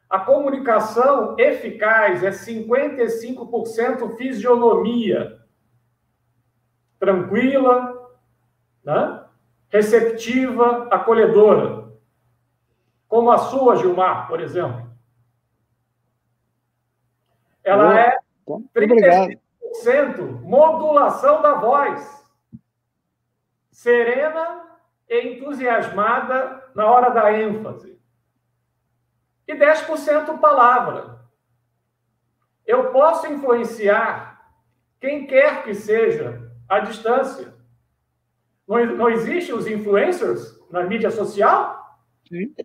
A comunicação eficaz é 55% fisionomia. Tranquila, né? receptiva, acolhedora. Como a sua, Gilmar, por exemplo. Ela é 35% modulação da voz. Serena e entusiasmada na hora da ênfase. E 10% palavra. Eu posso influenciar quem quer que seja à distância. Não, não existem os influencers na mídia social? Sim.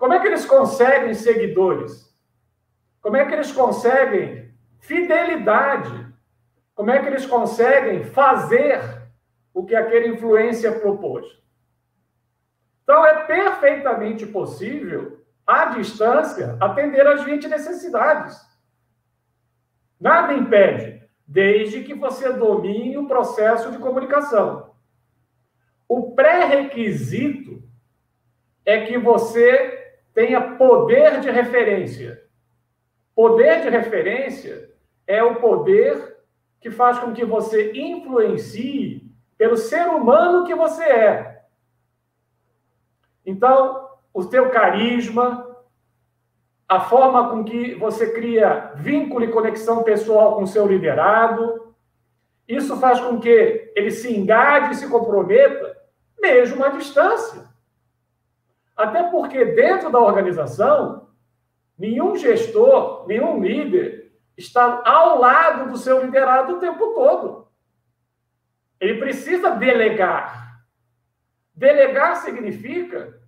Como é que eles conseguem seguidores? Como é que eles conseguem fidelidade? Como é que eles conseguem fazer o que aquele influência propôs? Então, é perfeitamente possível, à distância, atender às 20 necessidades. Nada impede, desde que você domine o processo de comunicação. O pré-requisito é que você tenha poder de referência. Poder de referência é o poder que faz com que você influencie pelo ser humano que você é. Então, o teu carisma, a forma com que você cria vínculo e conexão pessoal com o seu liderado, isso faz com que ele se engaje e se comprometa, mesmo à distância. Até porque dentro da organização, nenhum gestor, nenhum líder está ao lado do seu liderado o tempo todo. Ele precisa delegar. Delegar significa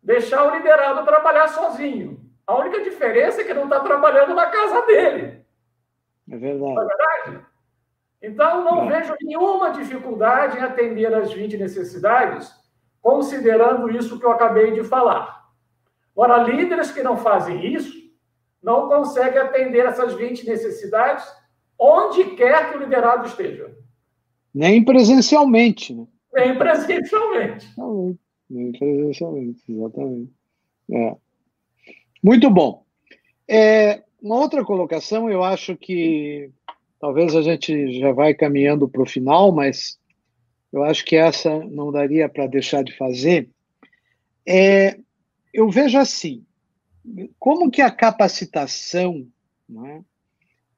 deixar o liderado trabalhar sozinho. A única diferença é que não está trabalhando na casa dele. É verdade. Não é verdade? Então, não é. vejo nenhuma dificuldade em atender às 20 necessidades considerando isso que eu acabei de falar. Ora, líderes que não fazem isso não conseguem atender essas 20 necessidades onde quer que o liderado esteja. Nem presencialmente. Né? Nem presencialmente. Nem presencialmente, exatamente. É. Muito bom. É, uma outra colocação, eu acho que talvez a gente já vai caminhando para o final, mas eu acho que essa não daria para deixar de fazer, é, eu vejo assim, como que a capacitação é,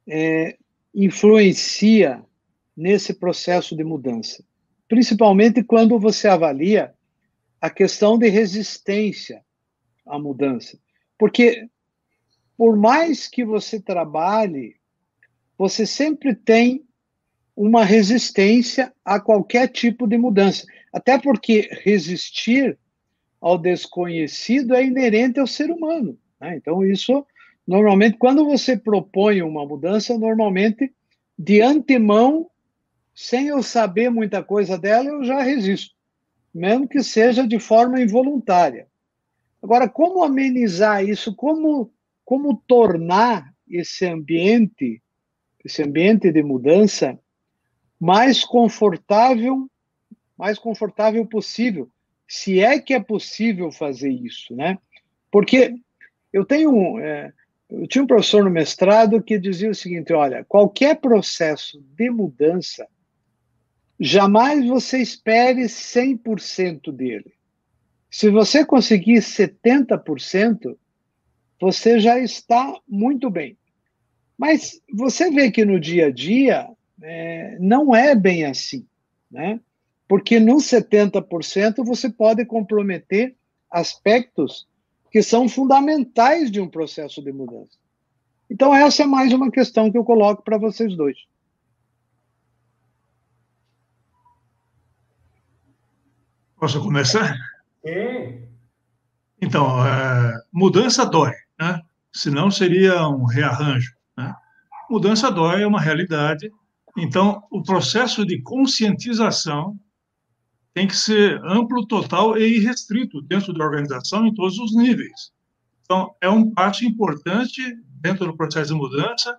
é, influencia nesse processo de mudança, principalmente quando você avalia a questão de resistência à mudança, porque por mais que você trabalhe, você sempre tem uma resistência a qualquer tipo de mudança. Até porque resistir ao desconhecido é inerente ao ser humano. Né? Então, isso, normalmente, quando você propõe uma mudança, normalmente, de antemão, sem eu saber muita coisa dela, eu já resisto, mesmo que seja de forma involuntária. Agora, como amenizar isso? Como, como tornar esse ambiente, esse ambiente de mudança, mais confortável, mais confortável possível, se é que é possível fazer isso, né? Porque eu tenho é, eu tinha um professor no mestrado que dizia o seguinte: olha, qualquer processo de mudança, jamais você espere 100% dele. Se você conseguir 70%, você já está muito bem. Mas você vê que no dia a dia é, não é bem assim, né? Porque no 70% você pode comprometer aspectos que são fundamentais de um processo de mudança. Então, essa é mais uma questão que eu coloco para vocês dois. Posso começar? Sim. Então, é, mudança dói, né? senão seria um rearranjo. Né? Mudança dói é uma realidade, então o processo de conscientização tem que ser amplo, total e irrestrito dentro da organização em todos os níveis. Então, é um passo importante dentro do processo de mudança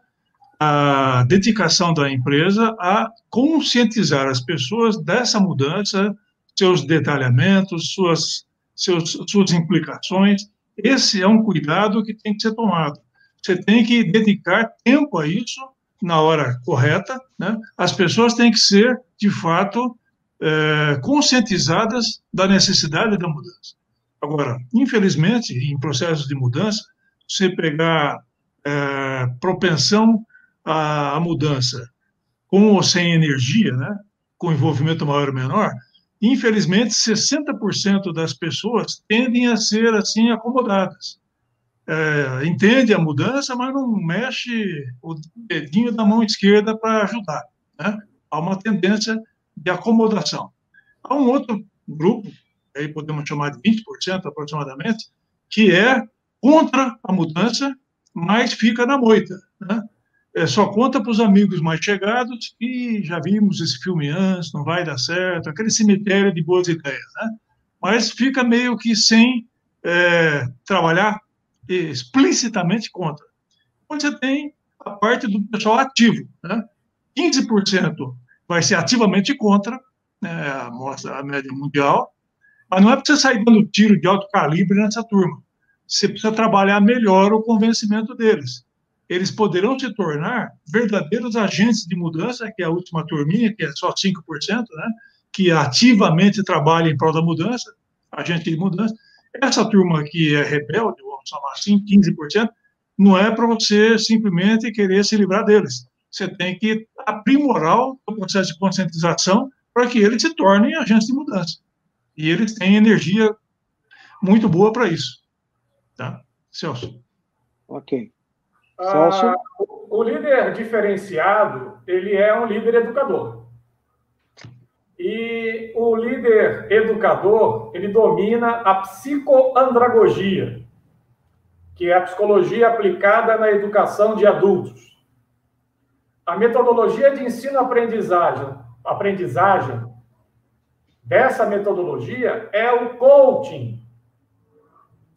a dedicação da empresa a conscientizar as pessoas dessa mudança, seus detalhamentos, suas, seus, suas implicações. Esse é um cuidado que tem que ser tomado. Você tem que dedicar tempo a isso na hora correta. Né? As pessoas têm que ser, de fato, é, conscientizadas da necessidade da mudança. Agora, infelizmente, em processos de mudança, você pegar é, propensão à, à, mudança com ou sem energia, né, com envolvimento maior ou menor, infelizmente, 60% das pessoas tendem a ser assim acomodadas. É, entende a mudança, mas não mexe o dedinho da mão esquerda para ajudar. Né? Há uma tendência de acomodação. Há um outro grupo, aí podemos chamar de 20% aproximadamente, que é contra a mudança, mas fica na moita. Né? É, só conta para os amigos mais chegados e já vimos esse filme antes, não vai dar certo, aquele cemitério de boas ideias. Né? Mas fica meio que sem é, trabalhar explicitamente contra. Onde você tem a parte do pessoal ativo. Né? 15% vai ser ativamente contra né, a, mostra, a média mundial, mas não é para você sair dando tiro de alto calibre nessa turma. Você precisa trabalhar melhor o convencimento deles. Eles poderão se tornar verdadeiros agentes de mudança, que é a última turminha, que é só 5%, né, que ativamente trabalha em prol da mudança, agente de mudança. Essa turma que é rebelde, vamos chamar assim, 15%, não é para você simplesmente querer se livrar deles você tem que aprimorar o processo de conscientização para que eles se tornem agentes de mudança. E eles têm energia muito boa para isso. Tá? Celso. Ok. Celso? Ah, o líder diferenciado, ele é um líder educador. E o líder educador, ele domina a psicoandragogia, que é a psicologia aplicada na educação de adultos a metodologia de ensino-aprendizagem aprendizagem dessa metodologia é o coaching.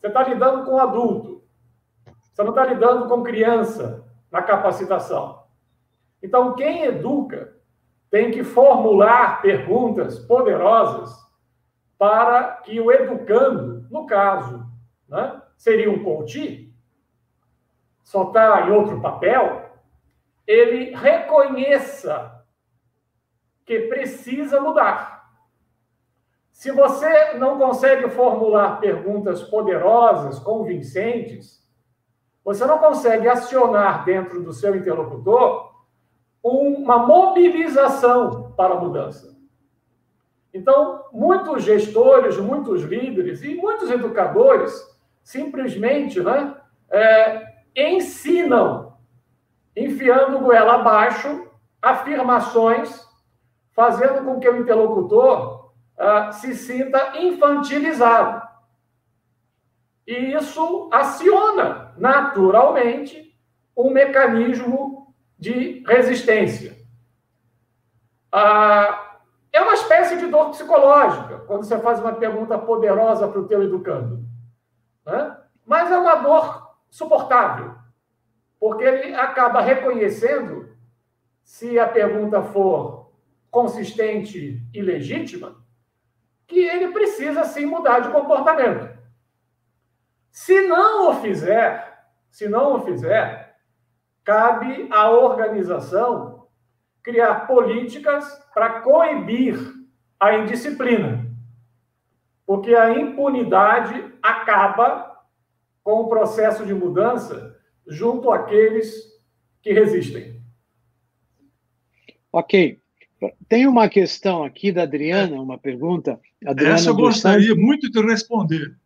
Você está lidando com adulto. Você não está lidando com criança na capacitação. Então, quem educa tem que formular perguntas poderosas para que o educando, no caso, né, seria um coach, só está em outro papel, ele reconheça que precisa mudar. Se você não consegue formular perguntas poderosas, convincentes, você não consegue acionar dentro do seu interlocutor uma mobilização para a mudança. Então, muitos gestores, muitos líderes e muitos educadores simplesmente né, é, ensinam enfiando goela abaixo afirmações, fazendo com que o interlocutor uh, se sinta infantilizado. E isso aciona naturalmente um mecanismo de resistência. Uh, é uma espécie de dor psicológica, quando você faz uma pergunta poderosa para o teu educando. Né? Mas é uma dor suportável porque ele acaba reconhecendo, se a pergunta for consistente e legítima, que ele precisa sim mudar de comportamento. Se não o fizer, Se não o fizer, cabe à organização criar políticas para coibir a indisciplina. Porque a impunidade acaba com o processo de mudança junto àqueles que resistem. Ok. Tem uma questão aqui da Adriana, uma pergunta. Adriana Essa eu gostaria Santos. muito de responder.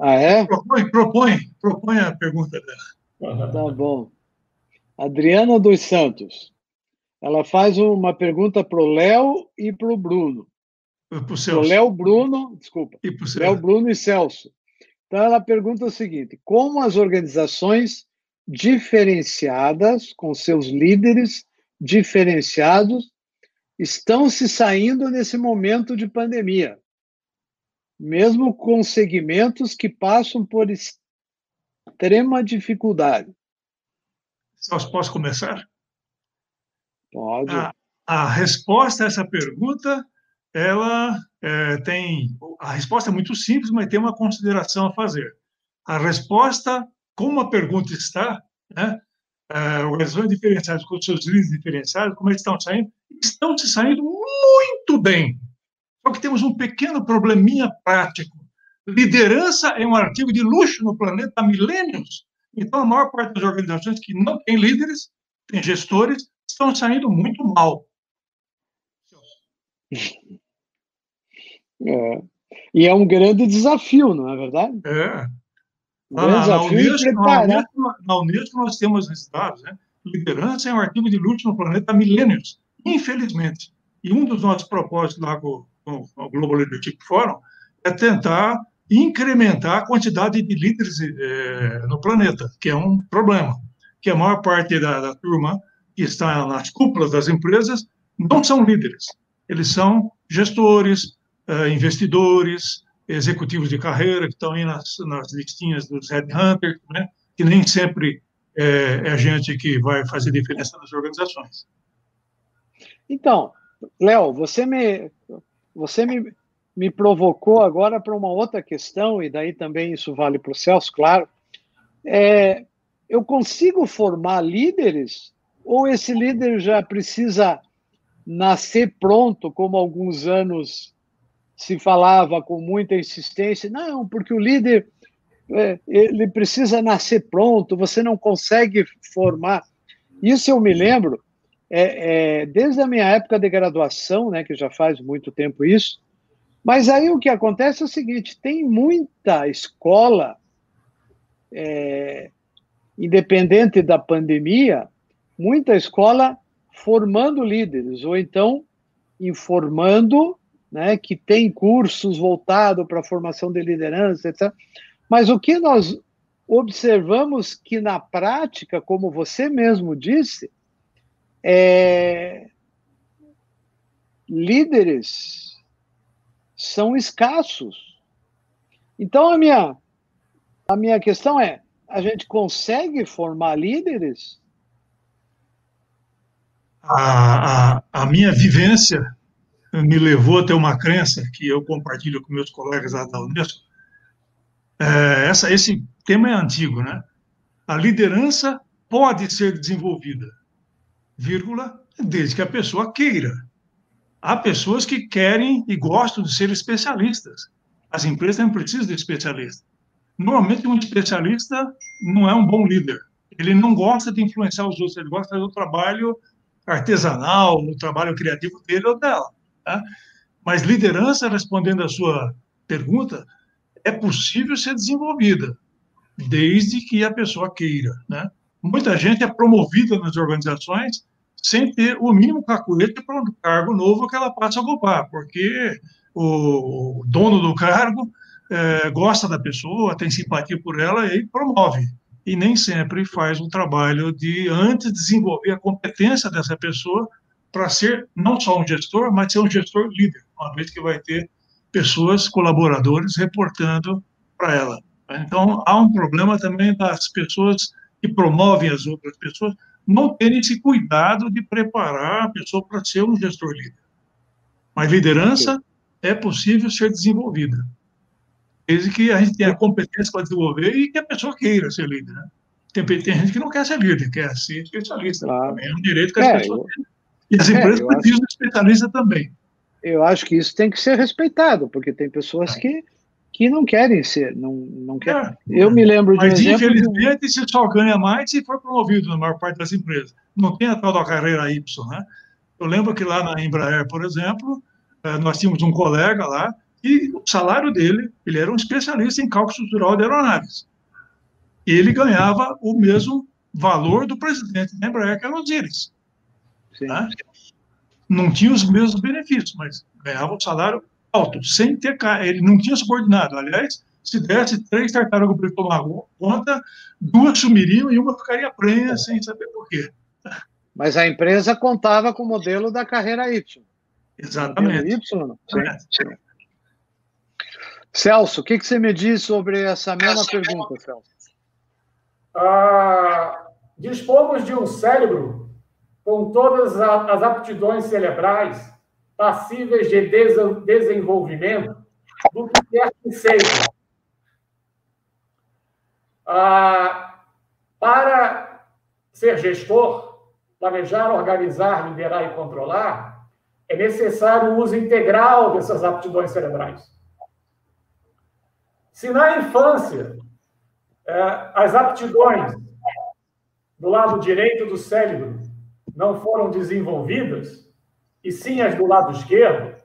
Ah, é? Propõe, propõe, propõe a pergunta dela. Tá bom. Adriana dos Santos. Ela faz uma pergunta para o Léo e para o Bruno. Para o Léo Bruno, desculpa. E Léo Bruno e Celso. Então ela pergunta o seguinte: como as organizações diferenciadas, com seus líderes diferenciados, estão se saindo nesse momento de pandemia, mesmo com segmentos que passam por extrema dificuldade. Celso, posso começar? Pode. A, a resposta a essa pergunta, ela é, tem. A resposta é muito simples, mas tem uma consideração a fazer. A resposta, como a pergunta está, né, uh, organizações diferenciadas com seus líderes diferenciados, como eles estão saindo, estão se saindo muito bem. Só que temos um pequeno probleminha prático. Liderança é um artigo de luxo no planeta há milênios. Então, a maior parte das organizações que não têm líderes, têm gestores, estão saindo muito mal. É. E é um grande desafio, não é verdade? É. Na, na, Unesco, na, Unesco, na Unesco nós temos esses dados. Né? Liderança é um artigo de luta no planeta há milênios, infelizmente. E um dos nossos propósitos lá com, com o Global Leadership Forum é tentar incrementar a quantidade de líderes é, no planeta, que é um problema. Que a maior parte da, da turma que está nas cúpulas das empresas não são líderes. Eles são gestores, investidores, executivos de carreira que estão aí nas, nas listinhas dos headhunters, né? que nem sempre é, é gente que vai fazer diferença nas organizações. Então, Léo, você me, você me, me provocou agora para uma outra questão, e daí também isso vale para o Celso, claro. É, eu consigo formar líderes ou esse líder já precisa nascer pronto, como alguns anos se falava com muita insistência, não, porque o líder é, ele precisa nascer pronto, você não consegue formar. Isso eu me lembro é, é, desde a minha época de graduação, né, que já faz muito tempo isso. Mas aí o que acontece é o seguinte: tem muita escola, é, independente da pandemia, muita escola formando líderes, ou então informando né, que tem cursos voltados para a formação de liderança, etc. Mas o que nós observamos que na prática, como você mesmo disse, é... líderes são escassos. Então a minha a minha questão é: a gente consegue formar líderes? A, a, a minha vivência me levou a ter uma crença que eu compartilho com meus colegas lá da Unesco. É, essa, esse tema é antigo, né? A liderança pode ser desenvolvida, vírgula, desde que a pessoa queira. Há pessoas que querem e gostam de ser especialistas. As empresas não precisam de especialistas. Normalmente, um especialista não é um bom líder. Ele não gosta de influenciar os outros, ele gosta do trabalho artesanal, no trabalho criativo dele ou dela. Tá? Mas liderança, respondendo à sua pergunta, é possível ser desenvolvida, desde que a pessoa queira. Né? Muita gente é promovida nas organizações sem ter o mínimo cacuete para um cargo novo que ela passa a ocupar, porque o dono do cargo é, gosta da pessoa, tem simpatia por ela e promove. E nem sempre faz um trabalho de, antes, desenvolver a competência dessa pessoa para ser não só um gestor, mas ser um gestor líder, uma vez que vai ter pessoas, colaboradores, reportando para ela. Então, há um problema também das pessoas que promovem as outras pessoas não terem esse cuidado de preparar a pessoa para ser um gestor líder. Mas liderança é possível ser desenvolvida, desde que a gente tenha competência para desenvolver e que a pessoa queira ser líder. Né? tem, tem gente que não quer ser líder, quer ser especialista. Claro. É um direito que as é, pessoas têm. E as é, empresas é, precisam de especialista também. Eu acho que isso tem que ser respeitado, porque tem pessoas que, que não querem ser, não, não querem. É, eu me lembro de um Mas, infelizmente, de... se só ganha mais se for promovido na maior parte das empresas. Não tem a tal da carreira Y, né? Eu lembro que lá na Embraer, por exemplo, eh, nós tínhamos um colega lá e o salário dele, ele era um especialista em cálculo estrutural de aeronaves. Ele ganhava o mesmo valor do presidente da Embraer, que era o Osiris. Tá? Não tinha os mesmos benefícios, mas ganhava um salário alto, sem ter ele não tinha subordinado. Aliás, se desse três tartarugas para ele tomar conta, duas sumiriam e uma ficaria prenha sem saber por quê. Mas a empresa contava com o modelo da carreira Y. Exatamente. Y, Sim. Celso, o que, que você me diz sobre essa mesma pergunta, Celso? Ah, dispomos de um cérebro com todas as aptidões cerebrais passíveis de desenvolvimento do que quer que seja. Ah, para ser gestor, planejar, organizar, liderar e controlar, é necessário o uso integral dessas aptidões cerebrais. Se na infância é, as aptidões do lado direito do cérebro não foram desenvolvidas, e sim as do lado esquerdo,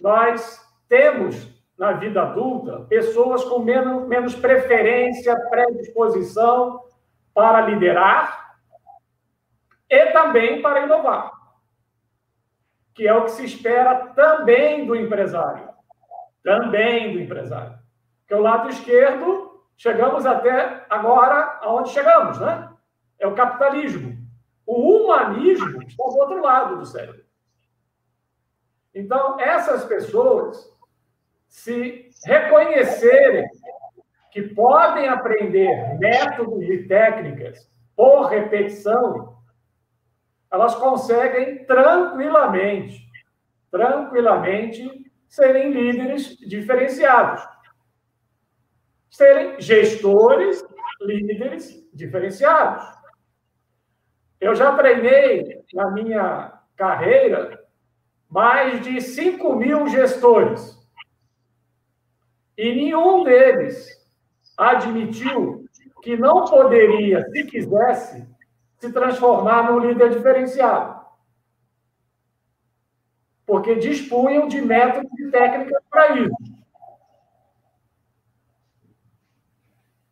nós temos na vida adulta pessoas com menos, menos preferência, predisposição para liderar e também para inovar, que é o que se espera também do empresário também do empresário. Porque o lado esquerdo, chegamos até agora aonde chegamos, né? É o capitalismo. O humanismo está do outro lado do cérebro. Então, essas pessoas, se reconhecerem que podem aprender métodos e técnicas por repetição, elas conseguem tranquilamente, tranquilamente serem líderes diferenciados. Serem gestores, líderes diferenciados. Eu já treinei na minha carreira mais de 5 mil gestores. E nenhum deles admitiu que não poderia, se quisesse, se transformar num líder diferenciado porque dispunham de métodos e técnicas para isso.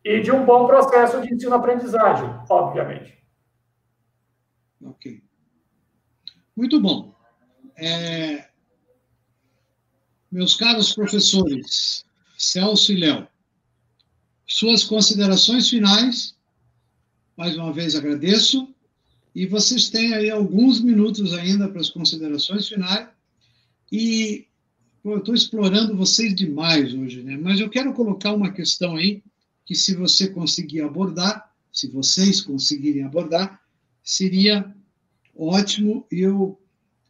E de um bom processo de ensino-aprendizagem, obviamente. Ok. Muito bom. É... Meus caros professores, Celso e Léo, suas considerações finais, mais uma vez agradeço, e vocês têm aí alguns minutos ainda para as considerações finais, e pô, eu estou explorando vocês demais hoje, né? Mas eu quero colocar uma questão aí que, se você conseguir abordar, se vocês conseguirem abordar, seria ótimo e eu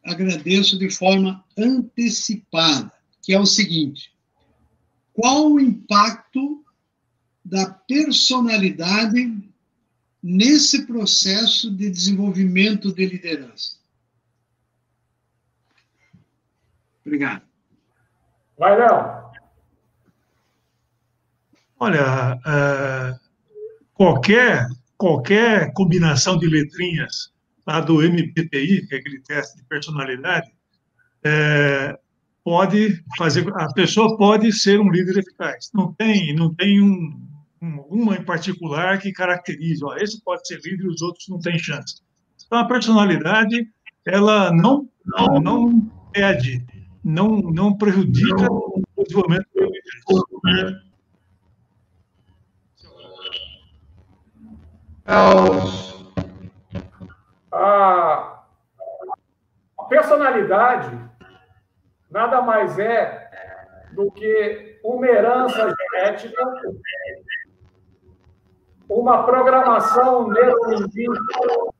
agradeço de forma antecipada, que é o seguinte: qual o impacto da personalidade nesse processo de desenvolvimento de liderança? Obrigado. Vai, Léo. Olha, uh, qualquer, qualquer combinação de letrinhas lá do MPTI, que é aquele teste de personalidade, é, pode fazer, a pessoa pode ser um líder eficaz. Não tem, não tem um, um, uma em particular que caracterize, ó, esse pode ser líder e os outros não têm chance. Então, a personalidade, ela não, não, não pede não, não prejudica não. o desenvolvimento do A personalidade nada mais é do que uma herança genética, uma programação neurolinguística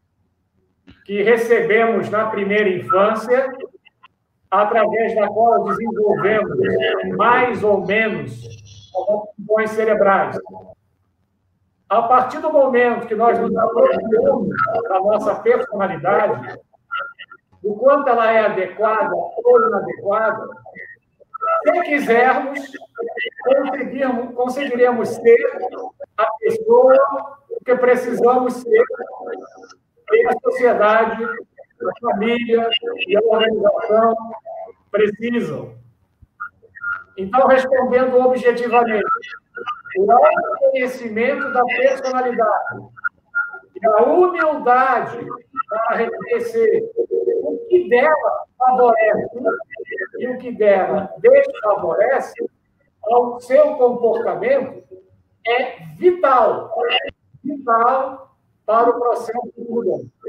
que recebemos na primeira infância através da qual desenvolvemos mais ou menos funções cerebrais. A partir do momento que nós nos aproximamos da nossa personalidade, do quanto ela é adequada ou inadequada, se quisermos, conseguirmos, conseguiremos ser a pessoa que precisamos ser e a sociedade, a família e a organização precisam. Então, respondendo objetivamente, o autoconhecimento da personalidade e a humildade para reconhecer o que dela favorece e o que dela desfavorece ao seu comportamento é vital, vital para o processo de mudança.